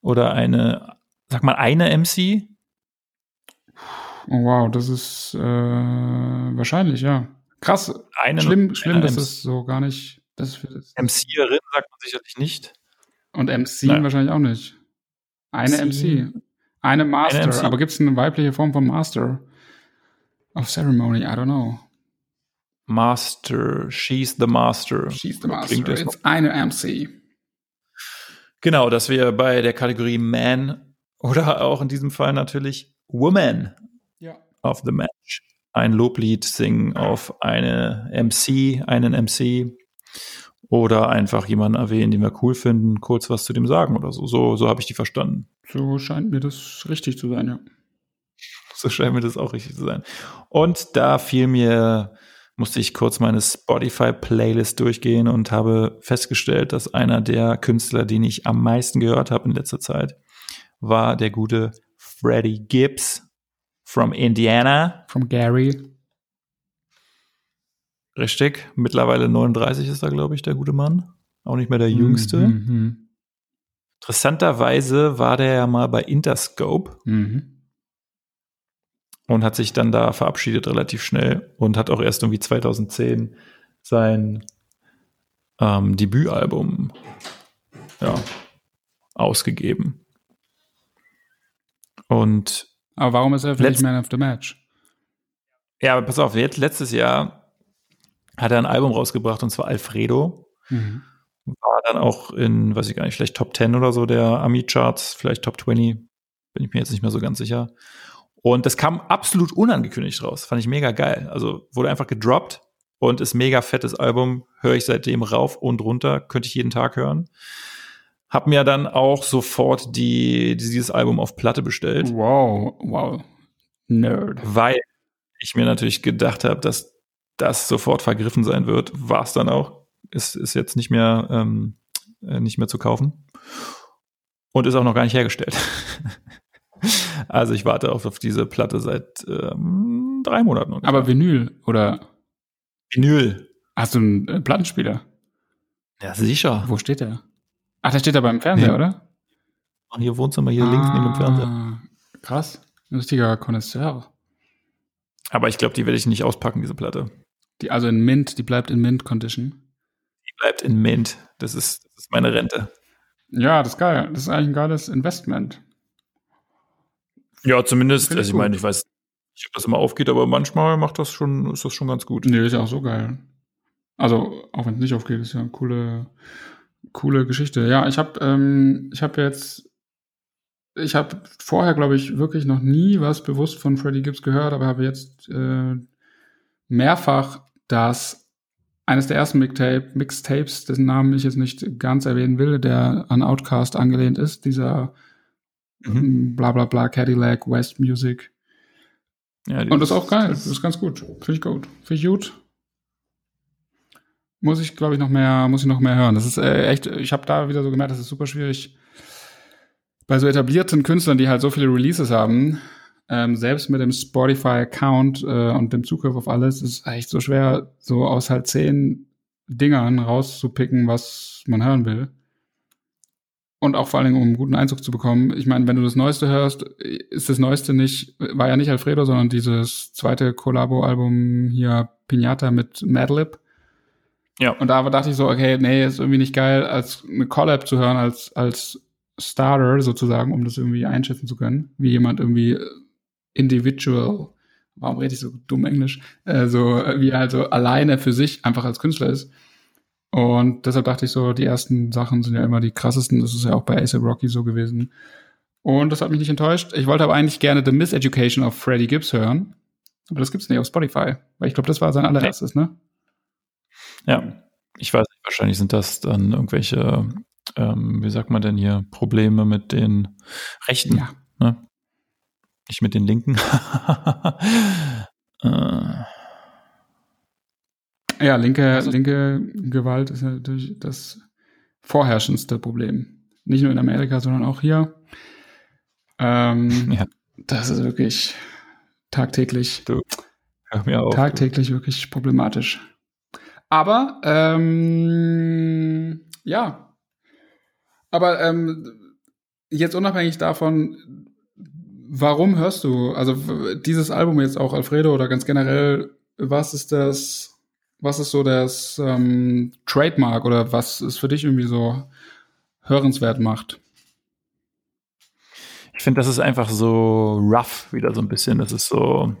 S2: oder eine, sag mal, eine MC,
S1: Oh, wow, das ist äh, wahrscheinlich, ja. Krass. Eine, schlimm, schlimm, dass es so gar nicht. Das
S2: das MCerin sagt man sicherlich nicht.
S1: Und MC Nein. wahrscheinlich auch nicht. Eine MC. MC. Eine Master. Eine MC. Aber gibt es eine weibliche Form von Master? Of Ceremony, I don't know.
S2: Master, she's the Master.
S1: She's the Master. Klingt It's eine MC.
S2: Genau, dass wir bei der Kategorie Man oder auch in diesem Fall natürlich Woman of the Match ein Loblied singen auf eine MC, einen MC oder einfach jemanden erwähnen, den wir cool finden, kurz was zu dem sagen oder so. So, so habe ich die verstanden.
S1: So scheint mir das richtig zu sein, ja.
S2: So scheint mir das auch richtig zu sein. Und da fiel mir, musste ich kurz meine Spotify-Playlist durchgehen und habe festgestellt, dass einer der Künstler, den ich am meisten gehört habe in letzter Zeit, war der gute Freddie Gibbs from Indiana.
S1: From Gary.
S2: Richtig. Mittlerweile 39 ist er, glaube ich, der gute Mann. Auch nicht mehr der Jüngste. Mhm, mhm. Interessanterweise war der ja mal bei Interscope. Mhm. Und hat sich dann da verabschiedet relativ schnell und hat auch erst irgendwie 2010 sein ähm, Debütalbum ja, ausgegeben. Und
S1: aber warum ist er für dich Man of the Match?
S2: Ja, aber pass auf, jetzt, letztes Jahr hat er ein Album rausgebracht und zwar Alfredo. Mhm. War dann auch in, weiß ich gar nicht, vielleicht Top 10 oder so der Ami-Charts, vielleicht Top 20. Bin ich mir jetzt nicht mehr so ganz sicher. Und das kam absolut unangekündigt raus. Fand ich mega geil. Also wurde einfach gedroppt und ist mega fettes Album. Höre ich seitdem rauf und runter. Könnte ich jeden Tag hören. Hab mir dann auch sofort die, dieses Album auf Platte bestellt.
S1: Wow, wow. Nerd.
S2: Weil ich mir natürlich gedacht habe, dass das sofort vergriffen sein wird. War es dann auch. Ist, ist jetzt nicht mehr, ähm, äh, nicht mehr zu kaufen. Und ist auch noch gar nicht hergestellt. also ich warte auf, auf diese Platte seit ähm, drei Monaten.
S1: Ungefähr. Aber Vinyl oder?
S2: Vinyl.
S1: Hast du einen äh, Plattenspieler?
S2: Ja, sicher.
S1: Wo steht der? Ach, der steht da beim Fernseher, nee. oder?
S2: Hier Wohnzimmer, hier ah, links neben dem Fernseher.
S1: Krass. Ein richtiger Connoisseur.
S2: Aber ich glaube, die werde ich nicht auspacken, diese Platte.
S1: Die, also in Mint, die bleibt in Mint-Condition.
S2: Die bleibt in Mint. Das ist, das ist meine Rente.
S1: Ja, das ist geil. Das ist eigentlich ein geiles Investment.
S2: Ja, zumindest, also ich meine, ich weiß nicht, ob das immer aufgeht, aber manchmal macht das schon, ist das schon ganz gut.
S1: Nee, ist ja auch so geil. Also, auch wenn es nicht aufgeht, ist ja eine coole, coole Geschichte. Ja, ich habe ähm, ich habe jetzt ich habe vorher, glaube ich, wirklich noch nie was bewusst von Freddie Gibbs gehört, aber habe jetzt äh, mehrfach das eines der ersten Mixtape, Mixtapes, dessen Namen ich jetzt nicht ganz erwähnen will, der an Outcast angelehnt ist, dieser mhm. Ähm, bla bla bla Cadillac West Music. Ja, Und das ist auch geil, das ist ganz gut. Finde ich gut. Finde ich gut. Muss ich, glaube ich, noch mehr, muss ich noch mehr hören. Das ist äh, echt, ich habe da wieder so gemerkt, das ist super schwierig, bei so etablierten Künstlern, die halt so viele Releases haben, ähm, selbst mit dem Spotify-Account äh, und dem Zugriff auf alles, ist echt so schwer, so aus halt zehn Dingern rauszupicken, was man hören will. Und auch vor allen Dingen, um einen guten Einzug zu bekommen. Ich meine, wenn du das Neueste hörst, ist das Neueste nicht, war ja nicht Alfredo, sondern dieses zweite Collabo-Album hier Pinata mit Madlib. Ja. Und da dachte ich so, okay, nee, ist irgendwie nicht geil, als eine Collab zu hören, als, als Starter sozusagen, um das irgendwie einschätzen zu können, wie jemand irgendwie individual, warum rede ich so dumm Englisch, äh, so wie er halt so alleine für sich einfach als Künstler ist. Und deshalb dachte ich so, die ersten Sachen sind ja immer die krassesten. Das ist ja auch bei ASAP Rocky so gewesen. Und das hat mich nicht enttäuscht. Ich wollte aber eigentlich gerne The Miseducation of Freddie Gibbs hören. Aber das gibt's nicht auf Spotify. Weil ich glaube, das war sein allererstes, ne?
S2: Ja. Ich weiß nicht, wahrscheinlich sind das dann irgendwelche ähm, wie sagt man denn hier, Probleme mit den Rechten. Ja. Ne? Nicht mit den Linken.
S1: äh. Ja, linke, also, linke Gewalt ist natürlich das vorherrschendste Problem. Nicht nur in Amerika, sondern auch hier. Ähm, ja. Das ist wirklich tagtäglich, du, auf, tagtäglich du. wirklich problematisch. Aber ähm, ja, aber ähm, jetzt unabhängig davon, warum hörst du, also dieses Album jetzt auch Alfredo oder ganz generell, was ist das, was ist so das ähm, Trademark oder was es für dich irgendwie so hörenswert macht?
S2: Ich finde, das ist einfach so rough wieder so ein bisschen. Das ist so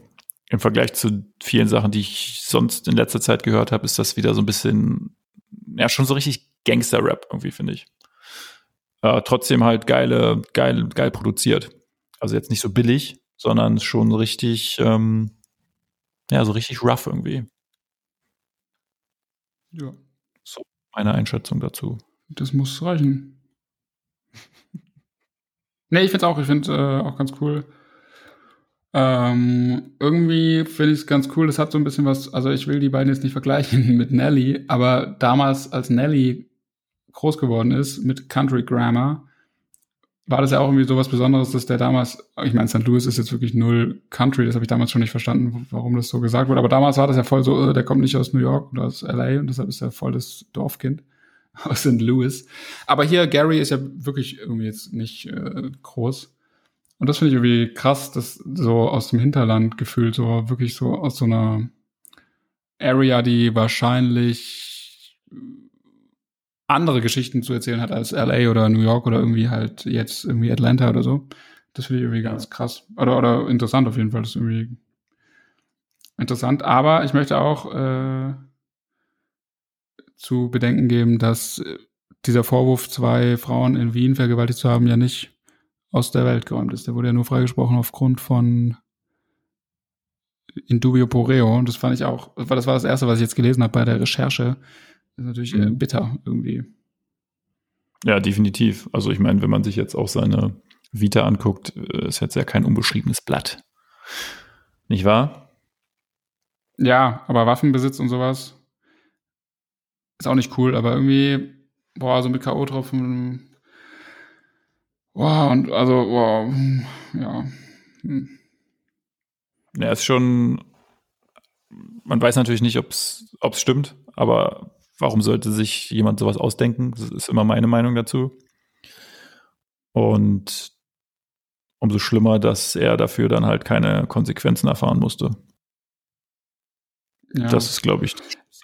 S2: im Vergleich zu vielen Sachen, die ich sonst in letzter Zeit gehört habe, ist das wieder so ein bisschen, ja, schon so richtig Gangster-Rap irgendwie, finde ich. Äh, trotzdem halt geile, geil, geil produziert. Also jetzt nicht so billig, sondern schon richtig, ähm, ja, so richtig rough irgendwie. Ja. So meine Einschätzung dazu.
S1: Das muss reichen. nee, ich finde es auch, ich finde äh, auch ganz cool. Ähm, irgendwie finde ich es ganz cool. Das hat so ein bisschen was, also ich will die beiden jetzt nicht vergleichen mit Nelly, aber damals, als Nelly groß geworden ist mit Country Grammar, war das ja auch irgendwie so was Besonderes, dass der damals, ich meine, St. Louis ist jetzt wirklich null Country, das habe ich damals schon nicht verstanden, warum das so gesagt wurde, aber damals war das ja voll so, äh, der kommt nicht aus New York oder aus LA und deshalb ist er voll das Dorfkind aus St. Louis. Aber hier, Gary ist ja wirklich irgendwie jetzt nicht äh, groß. Und das finde ich irgendwie krass, dass so aus dem Hinterland gefühlt, so wirklich so aus so einer Area, die wahrscheinlich andere Geschichten zu erzählen hat als LA oder New York oder irgendwie halt jetzt irgendwie Atlanta oder so. Das finde ich irgendwie ganz krass. Oder, oder interessant auf jeden Fall. Das ist irgendwie interessant. Aber ich möchte auch äh, zu bedenken geben, dass dieser Vorwurf, zwei Frauen in Wien vergewaltigt zu haben, ja nicht aus der Welt geräumt ist. Der wurde ja nur freigesprochen aufgrund von Indubio Poreo. Und das fand ich auch, das war das erste, was ich jetzt gelesen habe bei der Recherche ist natürlich äh, mhm. bitter irgendwie.
S2: Ja, definitiv. Also ich meine, wenn man sich jetzt auch seine Vita anguckt, äh, ist jetzt ja kein unbeschriebenes Blatt. Nicht wahr?
S1: Ja, aber Waffenbesitz und sowas ist auch nicht cool, aber irgendwie, boah, so mit K.O.-Tropfen, boah, und also, boah, ja. Hm.
S2: Ja, ist schon, man weiß natürlich nicht, ob es stimmt, aber warum sollte sich jemand sowas ausdenken? Das ist immer meine Meinung dazu. Und umso schlimmer, dass er dafür dann halt keine Konsequenzen erfahren musste. Ja. Das ist, glaube ich.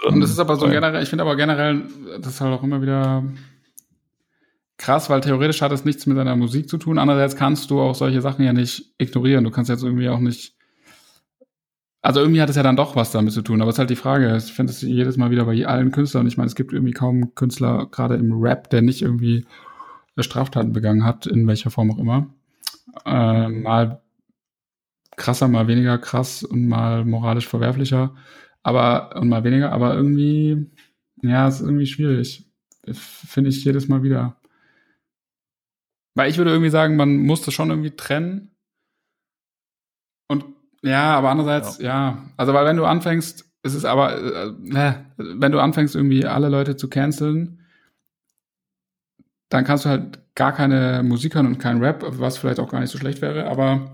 S1: Und das ist aber so generell, ich finde aber generell, das ist halt auch immer wieder krass, weil theoretisch hat es nichts mit deiner Musik zu tun. Andererseits kannst du auch solche Sachen ja nicht ignorieren. Du kannst jetzt irgendwie auch nicht. Also irgendwie hat es ja dann doch was damit zu tun. Aber es ist halt die Frage. Ich finde es jedes Mal wieder bei allen Künstlern. Ich meine, es gibt irgendwie kaum Künstler, gerade im Rap, der nicht irgendwie Straftaten begangen hat, in welcher Form auch immer. Äh, mal krasser, mal weniger krass und mal moralisch verwerflicher. Aber, und mal weniger, aber irgendwie, ja, ist irgendwie schwierig. Finde ich jedes Mal wieder. Weil ich würde irgendwie sagen, man muss das schon irgendwie trennen. Ja, aber andererseits, ja, ja also weil wenn du anfängst, es ist aber, äh, wenn du anfängst, irgendwie alle Leute zu canceln, dann kannst du halt gar keine Musik hören und kein Rap, was vielleicht auch gar nicht so schlecht wäre, aber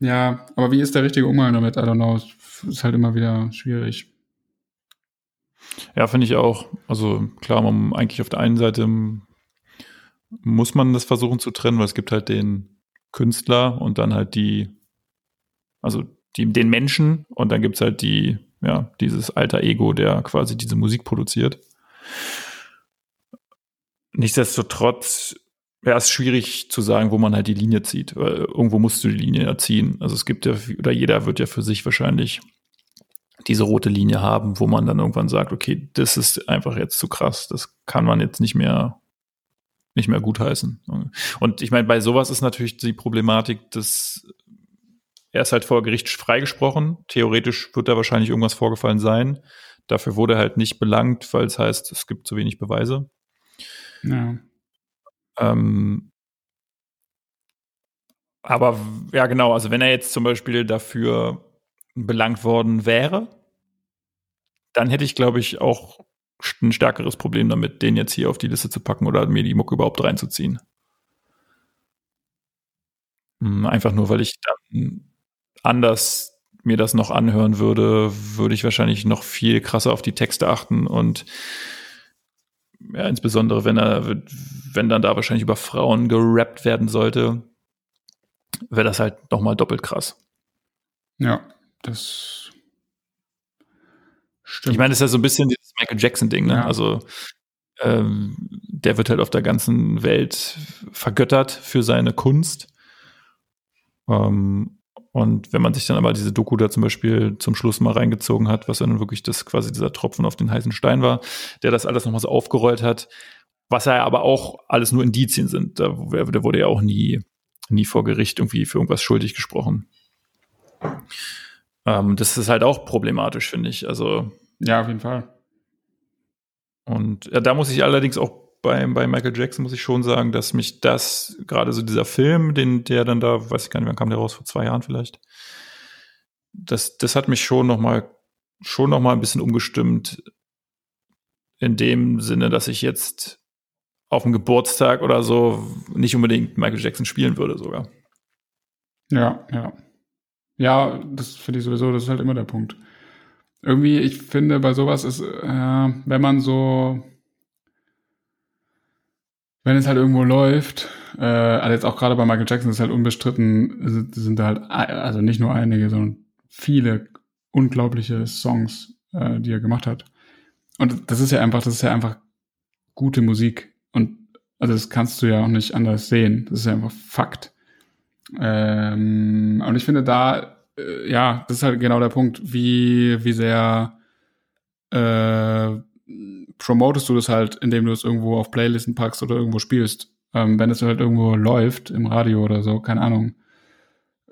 S1: ja, aber wie ist der richtige Umgang damit? I don't know. Ist halt immer wieder schwierig.
S2: Ja, finde ich auch. Also klar, man eigentlich auf der einen Seite muss man das versuchen zu trennen, weil es gibt halt den Künstler und dann halt die, also die, den Menschen und dann gibt es halt die, ja, dieses alter Ego, der quasi diese Musik produziert. Nichtsdestotrotz wäre es schwierig zu sagen, wo man halt die Linie zieht. Weil irgendwo musst du die Linie erziehen. Also es gibt ja, oder jeder wird ja für sich wahrscheinlich diese rote Linie haben, wo man dann irgendwann sagt, okay, das ist einfach jetzt zu krass. Das kann man jetzt nicht mehr nicht mehr gutheißen. Und ich meine, bei sowas ist natürlich die Problematik, dass er ist halt vor Gericht freigesprochen. Theoretisch wird da wahrscheinlich irgendwas vorgefallen sein. Dafür wurde er halt nicht belangt, weil es heißt, es gibt zu wenig Beweise. Ja. Ähm, aber ja, genau, also wenn er jetzt zum Beispiel dafür belangt worden wäre, dann hätte ich, glaube ich, auch ein stärkeres Problem damit, den jetzt hier auf die Liste zu packen oder mir die Mucke überhaupt reinzuziehen. Hm, einfach nur, weil ich dann anders mir das noch anhören würde, würde ich wahrscheinlich noch viel krasser auf die Texte achten und ja, insbesondere wenn er, wenn dann da wahrscheinlich über Frauen gerappt werden sollte, wäre das halt nochmal doppelt krass.
S1: Ja, das
S2: stimmt. Ich meine, das ist ja so ein bisschen dieses Michael Jackson-Ding, ne? Ja. Also ähm, der wird halt auf der ganzen Welt vergöttert für seine Kunst. Ähm, und wenn man sich dann aber diese Doku da zum Beispiel zum Schluss mal reingezogen hat, was dann wirklich das quasi dieser Tropfen auf den heißen Stein war, der das alles nochmal so aufgerollt hat, was ja aber auch alles nur Indizien sind. Da, da wurde ja auch nie, nie vor Gericht irgendwie für irgendwas schuldig gesprochen. Ähm, das ist halt auch problematisch, finde ich. Also.
S1: Ja, auf jeden Fall.
S2: Und ja, da muss ich allerdings auch bei, bei Michael Jackson muss ich schon sagen, dass mich das, gerade so dieser Film, den, der dann da, weiß ich gar nicht, wann kam der raus, vor zwei Jahren vielleicht, das, das hat mich schon noch mal, schon noch mal ein bisschen umgestimmt, in dem Sinne, dass ich jetzt auf dem Geburtstag oder so nicht unbedingt Michael Jackson spielen würde sogar.
S1: Ja, ja. Ja, das finde ich sowieso, das ist halt immer der Punkt. Irgendwie, ich finde, bei sowas ist, äh, wenn man so wenn es halt irgendwo läuft, äh, also jetzt auch gerade bei Michael Jackson ist halt unbestritten, sind da halt, also nicht nur einige, sondern viele unglaubliche Songs, äh, die er gemacht hat. Und das ist ja einfach, das ist ja einfach gute Musik. Und also das kannst du ja auch nicht anders sehen. Das ist ja einfach Fakt. Ähm, und ich finde da, äh, ja, das ist halt genau der Punkt, wie, wie sehr äh, promotest du das halt, indem du es irgendwo auf Playlisten packst oder irgendwo spielst. Ähm, wenn es halt irgendwo läuft, im Radio oder so, keine Ahnung,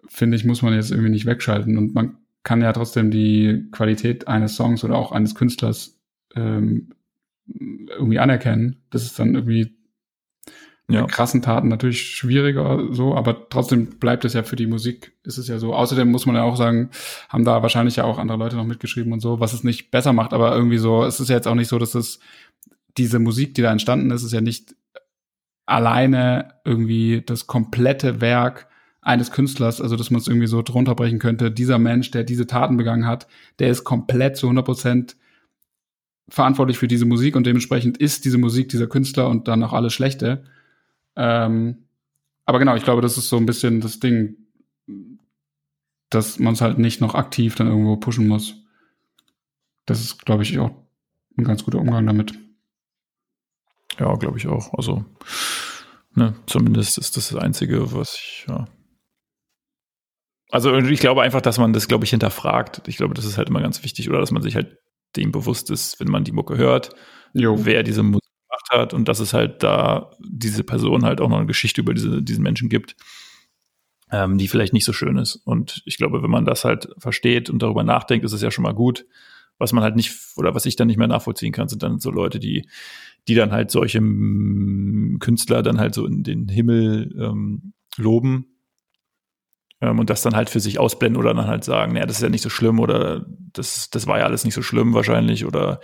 S1: finde ich, muss man jetzt irgendwie nicht wegschalten. Und man kann ja trotzdem die Qualität eines Songs oder auch eines Künstlers ähm, irgendwie anerkennen. Das ist dann irgendwie ja. krassen Taten natürlich schwieriger so, aber trotzdem bleibt es ja für die Musik, ist es ja so. Außerdem muss man ja auch sagen, haben da wahrscheinlich ja auch andere Leute noch mitgeschrieben und so, was es nicht besser macht, aber irgendwie so, es ist ja jetzt auch nicht so, dass es diese Musik, die da entstanden ist, ist ja nicht alleine irgendwie das komplette Werk eines Künstlers, also dass man es irgendwie so drunter brechen könnte, dieser Mensch, der diese Taten begangen hat, der ist komplett zu 100 Prozent verantwortlich für diese Musik und dementsprechend ist diese Musik dieser Künstler und dann auch alles Schlechte. Ähm, aber genau, ich glaube, das ist so ein bisschen das Ding, dass man es halt nicht noch aktiv dann irgendwo pushen muss. Das ist, glaube ich, auch ein ganz guter Umgang damit.
S2: Ja, glaube ich auch. Also, ne, zumindest ist das das Einzige, was ich, ja. Also, ich glaube einfach, dass man das, glaube ich, hinterfragt. Ich glaube, das ist halt immer ganz wichtig, oder dass man sich halt dem bewusst ist, wenn man die Mucke hört, jo. wer diese hat und dass es halt da diese Person halt auch noch eine Geschichte über diese, diesen Menschen gibt, ähm, die vielleicht nicht so schön ist. Und ich glaube, wenn man das halt versteht und darüber nachdenkt, ist es ja schon mal gut. Was man halt nicht, oder was ich dann nicht mehr nachvollziehen kann, sind dann so Leute, die, die dann halt solche Künstler dann halt so in den Himmel ähm, loben ähm, und das dann halt für sich ausblenden oder dann halt sagen, naja, das ist ja nicht so schlimm oder das, das war ja alles nicht so schlimm wahrscheinlich oder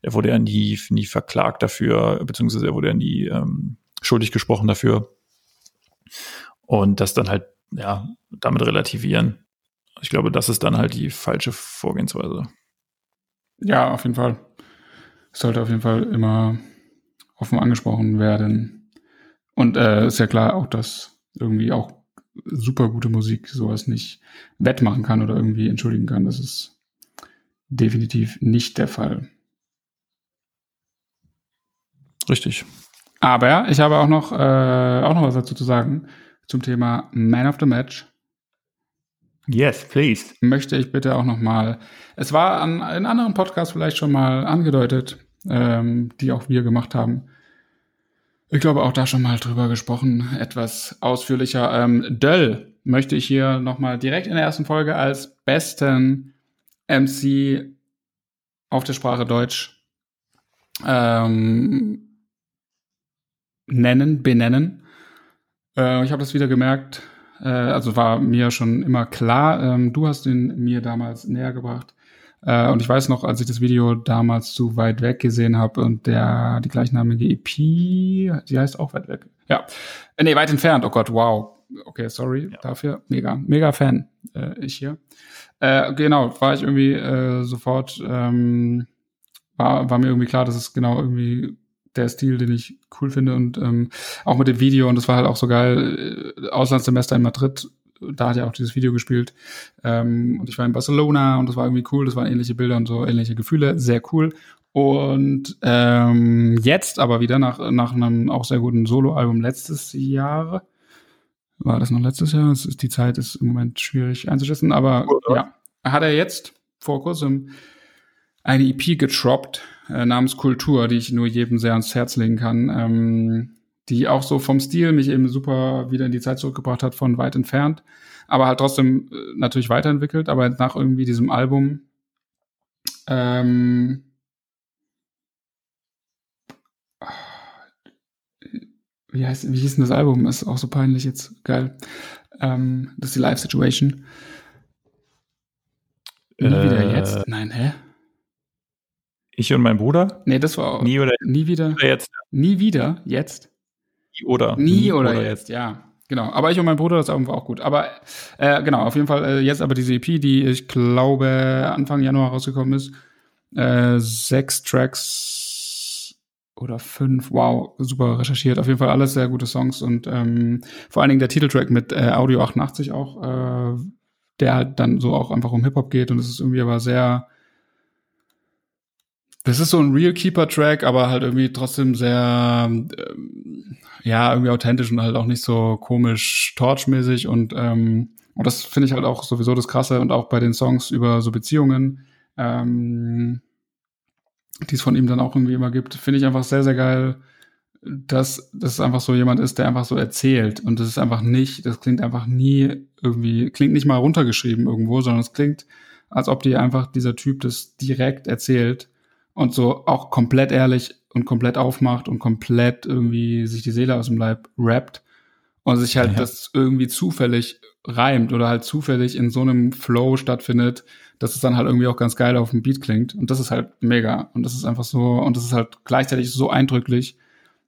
S2: er wurde ja nie, nie verklagt dafür, beziehungsweise er wurde ja nie ähm, schuldig gesprochen dafür. Und das dann halt, ja, damit relativieren. Ich glaube, das ist dann halt die falsche Vorgehensweise.
S1: Ja, auf jeden Fall. Es sollte auf jeden Fall immer offen angesprochen werden. Und äh, ist ja klar auch, dass irgendwie auch super gute Musik sowas nicht wettmachen kann oder irgendwie entschuldigen kann. Das ist definitiv nicht der Fall.
S2: Richtig.
S1: Aber ich habe auch noch, äh, auch noch was dazu zu sagen zum Thema Man of the Match.
S2: Yes, please.
S1: Möchte ich bitte auch noch mal. Es war an, in anderen Podcasts vielleicht schon mal angedeutet, ähm, die auch wir gemacht haben. Ich glaube auch da schon mal drüber gesprochen, etwas ausführlicher. Ähm, Döll möchte ich hier noch mal direkt in der ersten Folge als besten MC auf der Sprache Deutsch ähm, nennen, benennen. Äh, ich habe das wieder gemerkt, äh, also war mir schon immer klar, ähm, du hast ihn mir damals näher gebracht. Äh, und ich weiß noch, als ich das Video damals zu weit weg gesehen habe und der die gleichnamige EP, die heißt auch weit weg. Ja. Äh, nee, weit entfernt. Oh Gott, wow. Okay, sorry ja. dafür. Mega, mega Fan. Äh, ich hier. Äh, genau, war ich irgendwie äh, sofort, ähm, war, war mir irgendwie klar, dass es genau irgendwie der Stil, den ich cool finde und ähm, auch mit dem Video und das war halt auch so geil. Äh, Auslandssemester in Madrid da hat ja auch dieses Video gespielt. Ähm, und ich war in Barcelona und das war irgendwie cool. Das waren ähnliche Bilder und so ähnliche Gefühle. Sehr cool. Und ähm, jetzt aber wieder nach, nach einem auch sehr guten Soloalbum letztes Jahr. War das noch letztes Jahr? Ist, die Zeit ist im Moment schwierig einzuschätzen, aber ja, hat er jetzt vor kurzem eine EP getroppt äh, namens Kultur, die ich nur jedem sehr ans Herz legen kann. Ähm, die auch so vom Stil mich eben super wieder in die Zeit zurückgebracht hat von weit entfernt, aber halt trotzdem äh, natürlich weiterentwickelt, aber nach irgendwie diesem Album ähm, wie heißt, wie hieß denn das Album? Ist auch so peinlich jetzt. Geil. Ähm, das ist die Live Situation. Nie äh, wieder jetzt? Nein, hä?
S2: Ich und mein Bruder?
S1: Nee, das war auch.
S2: Nie oder
S1: nie wieder.
S2: Oder jetzt?
S1: Nie wieder jetzt?
S2: Nie oder.
S1: Nie, nie oder, oder, jetzt, ja. Genau. Aber ich und mein Bruder, das Album war auch gut. Aber äh, genau, auf jeden Fall äh, jetzt aber diese EP, die ich glaube Anfang Januar rausgekommen ist. Äh, sechs Tracks oder fünf. Wow, super recherchiert. Auf jeden Fall alles sehr gute Songs und ähm, vor allen Dingen der Titeltrack mit äh, Audio 88 auch, äh, der halt dann so auch einfach um Hip-Hop geht und es ist irgendwie aber sehr das ist so ein Real Keeper Track, aber halt irgendwie trotzdem sehr, ähm, ja, irgendwie authentisch und halt auch nicht so komisch torchmäßig und, ähm, und das finde ich halt auch sowieso das Krasse und auch bei den Songs über so Beziehungen, ähm, die es von ihm dann auch irgendwie immer gibt, finde ich einfach sehr, sehr geil, dass das einfach so jemand ist, der einfach so erzählt und das ist einfach nicht, das klingt einfach nie irgendwie, klingt nicht mal runtergeschrieben irgendwo, sondern es klingt, als ob dir einfach dieser Typ das direkt erzählt und so auch komplett ehrlich und komplett aufmacht und komplett irgendwie sich die Seele aus dem Leib rappt und sich halt ja. das irgendwie zufällig reimt oder halt zufällig in so einem Flow stattfindet, dass es dann halt irgendwie auch ganz geil auf dem Beat klingt. Und das ist halt mega. Und das ist einfach so, und das ist halt gleichzeitig so eindrücklich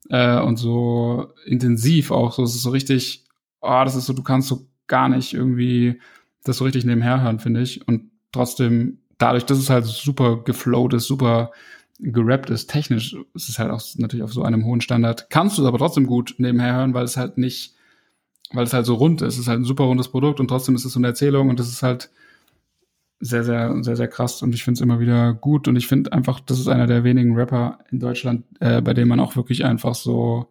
S1: äh, und so intensiv auch. So, es ist so richtig, oh, das ist so, du kannst so gar nicht irgendwie das so richtig nebenher hören, finde ich. Und trotzdem dadurch, dass es halt super geflowt ist, super gerappt ist. Technisch ist es halt auch natürlich auf so einem hohen Standard. Kannst du es aber trotzdem gut nebenher hören, weil es halt nicht, weil es halt so rund ist. Es ist halt ein super rundes Produkt und trotzdem ist es so eine Erzählung und das ist halt sehr, sehr, sehr, sehr krass und ich finde es immer wieder gut und ich finde einfach, das ist einer der wenigen Rapper in Deutschland, äh, bei dem man auch wirklich einfach so,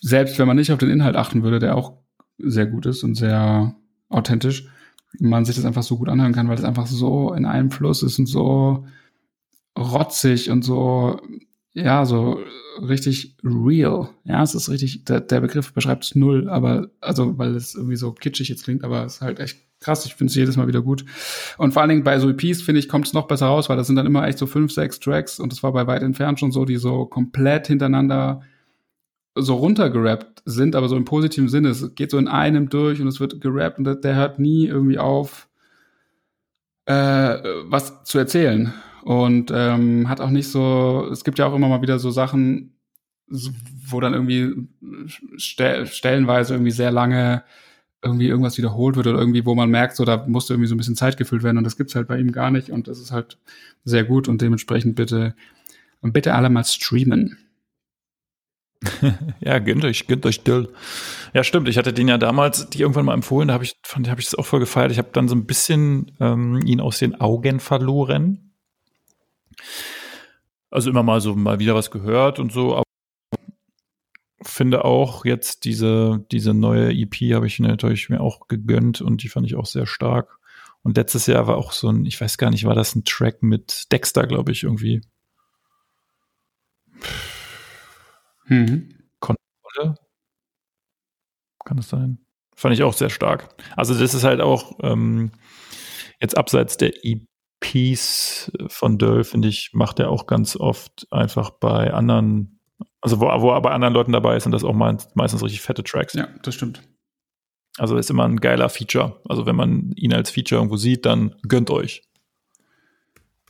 S1: selbst wenn man nicht auf den Inhalt achten würde, der auch sehr gut ist und sehr authentisch, man sich das einfach so gut anhören kann, weil es einfach so in einem Fluss ist und so rotzig und so, ja, so richtig real. Ja, es ist richtig, der, der Begriff beschreibt es null, aber, also, weil es irgendwie so kitschig jetzt klingt, aber es ist halt echt krass. Ich finde es jedes Mal wieder gut. Und vor allen Dingen bei so EPs, finde ich, kommt es noch besser raus, weil das sind dann immer echt so fünf, sechs Tracks und das war bei weit entfernt schon so, die so komplett hintereinander so runtergerappt sind, aber so im positiven Sinne. Es geht so in einem durch und es wird gerappt und der, der hört nie irgendwie auf, äh, was zu erzählen. Und ähm, hat auch nicht so, es gibt ja auch immer mal wieder so Sachen, wo dann irgendwie stell, stellenweise irgendwie sehr lange irgendwie irgendwas wiederholt wird oder irgendwie, wo man merkt, so da musste irgendwie so ein bisschen Zeit gefüllt werden und das gibt's halt bei ihm gar nicht und das ist halt sehr gut und dementsprechend bitte bitte alle mal streamen.
S2: ja, gönnt euch, gönnt euch Dill. Ja, stimmt. Ich hatte den ja damals, die irgendwann mal empfohlen, da habe ich, fand, habe ich das auch voll gefeiert. Ich habe dann so ein bisschen ähm, ihn aus den Augen verloren. Also immer mal so mal wieder was gehört und so, aber finde auch jetzt diese, diese neue EP habe ich natürlich mir auch gegönnt und die fand ich auch sehr stark. Und letztes Jahr war auch so ein, ich weiß gar nicht, war das ein Track mit Dexter, glaube ich, irgendwie. Mhm. Kontrolle? Kann das sein? Fand ich auch sehr stark. Also das ist halt auch ähm, jetzt abseits der EPs von Döll, finde ich, macht er auch ganz oft einfach bei anderen also wo, wo aber anderen Leuten dabei ist, sind das auch meistens richtig fette Tracks.
S1: Ja, das stimmt.
S2: Also ist immer ein geiler Feature. Also wenn man ihn als Feature irgendwo sieht, dann gönnt euch.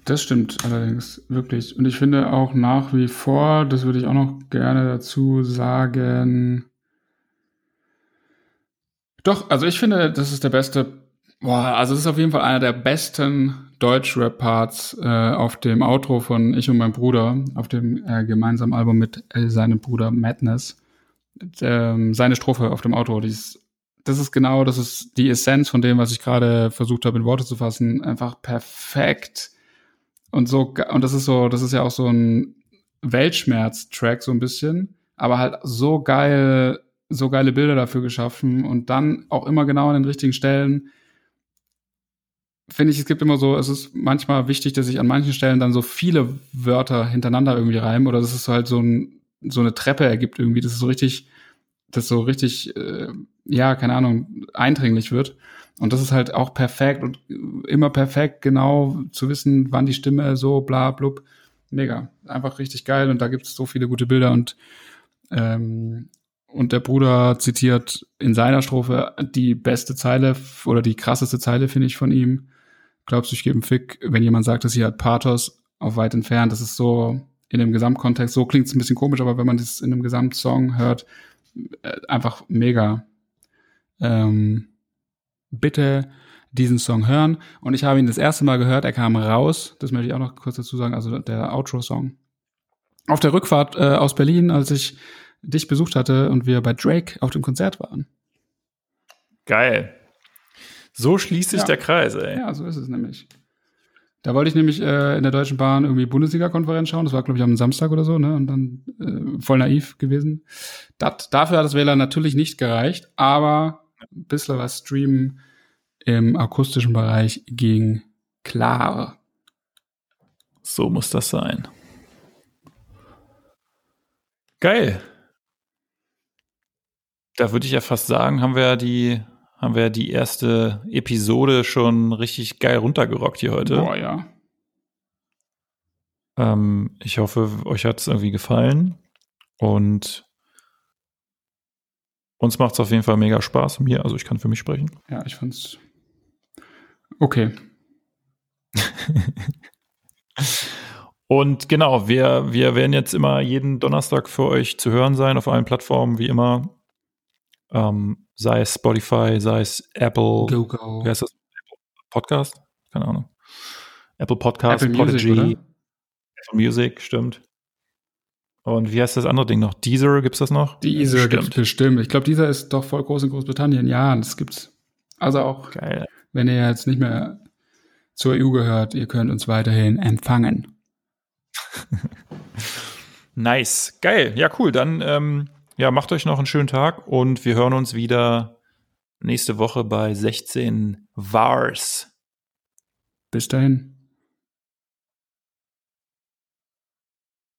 S1: Das stimmt allerdings, wirklich. Und ich finde auch nach wie vor, das würde ich auch noch gerne dazu sagen. Doch, also ich finde, das ist der beste, boah, also es ist auf jeden Fall einer der besten Deutsch-Rap-Parts äh, auf dem Outro von Ich und mein Bruder, auf dem äh, gemeinsamen Album mit äh, seinem Bruder Madness. Ähm, seine Strophe auf dem Outro, die ist, das ist genau, das ist die Essenz von dem, was ich gerade versucht habe in Worte zu fassen, einfach perfekt. Und so, und das ist so, das ist ja auch so ein Weltschmerz-Track so ein bisschen, aber halt so geil, so geile Bilder dafür geschaffen und dann auch immer genau an den richtigen Stellen finde ich, es gibt immer so, es ist manchmal wichtig, dass sich an manchen Stellen dann so viele Wörter hintereinander irgendwie reimen oder dass es halt so, ein, so eine Treppe ergibt irgendwie, dass es so richtig, das so richtig, äh, ja, keine Ahnung, eindringlich wird. Und das ist halt auch perfekt und immer perfekt, genau zu wissen, wann die Stimme so bla blub. Mega. Einfach richtig geil und da gibt es so viele gute Bilder und ähm, und der Bruder zitiert in seiner Strophe die beste Zeile oder die krasseste Zeile, finde ich, von ihm glaubst du, ich gebe einen Fick, wenn jemand sagt, dass sie hat Pathos auf weit entfernt. Das ist so in dem Gesamtkontext, so klingt es ein bisschen komisch, aber wenn man das in einem Gesamtsong hört, äh, einfach mega. Ähm, bitte diesen Song hören. Und ich habe ihn das erste Mal gehört, er kam raus, das möchte ich auch noch kurz dazu sagen, also der Outro-Song. Auf der Rückfahrt äh, aus Berlin, als ich dich besucht hatte und wir bei Drake auf dem Konzert waren.
S2: Geil. So schließt sich ja. der Kreis, ey.
S1: Ja, so ist es nämlich. Da wollte ich nämlich äh, in der Deutschen Bahn irgendwie Bundesliga-Konferenz schauen. Das war, glaube ich, am Samstag oder so, ne? Und dann äh, voll naiv gewesen. Dat, dafür hat das WLAN natürlich nicht gereicht, aber ein bisschen was streamen im akustischen Bereich ging klar.
S2: So muss das sein. Geil. Da würde ich ja fast sagen, haben wir ja die haben wir die erste Episode schon richtig geil runtergerockt hier heute.
S1: Boah, ja.
S2: Ähm, ich hoffe, euch hat es irgendwie gefallen. Und uns macht es auf jeden Fall mega Spaß. Mir, also ich kann für mich sprechen.
S1: Ja, ich fand's okay.
S2: Und genau, wir, wir werden jetzt immer jeden Donnerstag für euch zu hören sein auf allen Plattformen, wie immer. Ähm, sei es Spotify, sei es Apple,
S1: go, go.
S2: wie heißt das? Podcast? Keine Ahnung. Apple Podcast,
S1: Apple Music, Podigy,
S2: Apple Music, stimmt. Und wie heißt das andere Ding noch? Deezer, gibt's das noch?
S1: Deezer gibt's bestimmt. Ich glaube, Deezer ist doch voll groß in Großbritannien. Ja, das gibt's. Also auch, Geil. wenn ihr jetzt nicht mehr zur EU gehört, ihr könnt uns weiterhin empfangen.
S2: nice. Geil. Ja, cool. Dann ähm, ja, macht euch noch einen schönen Tag und wir hören uns wieder nächste Woche bei 16 Vars.
S1: Bis dahin.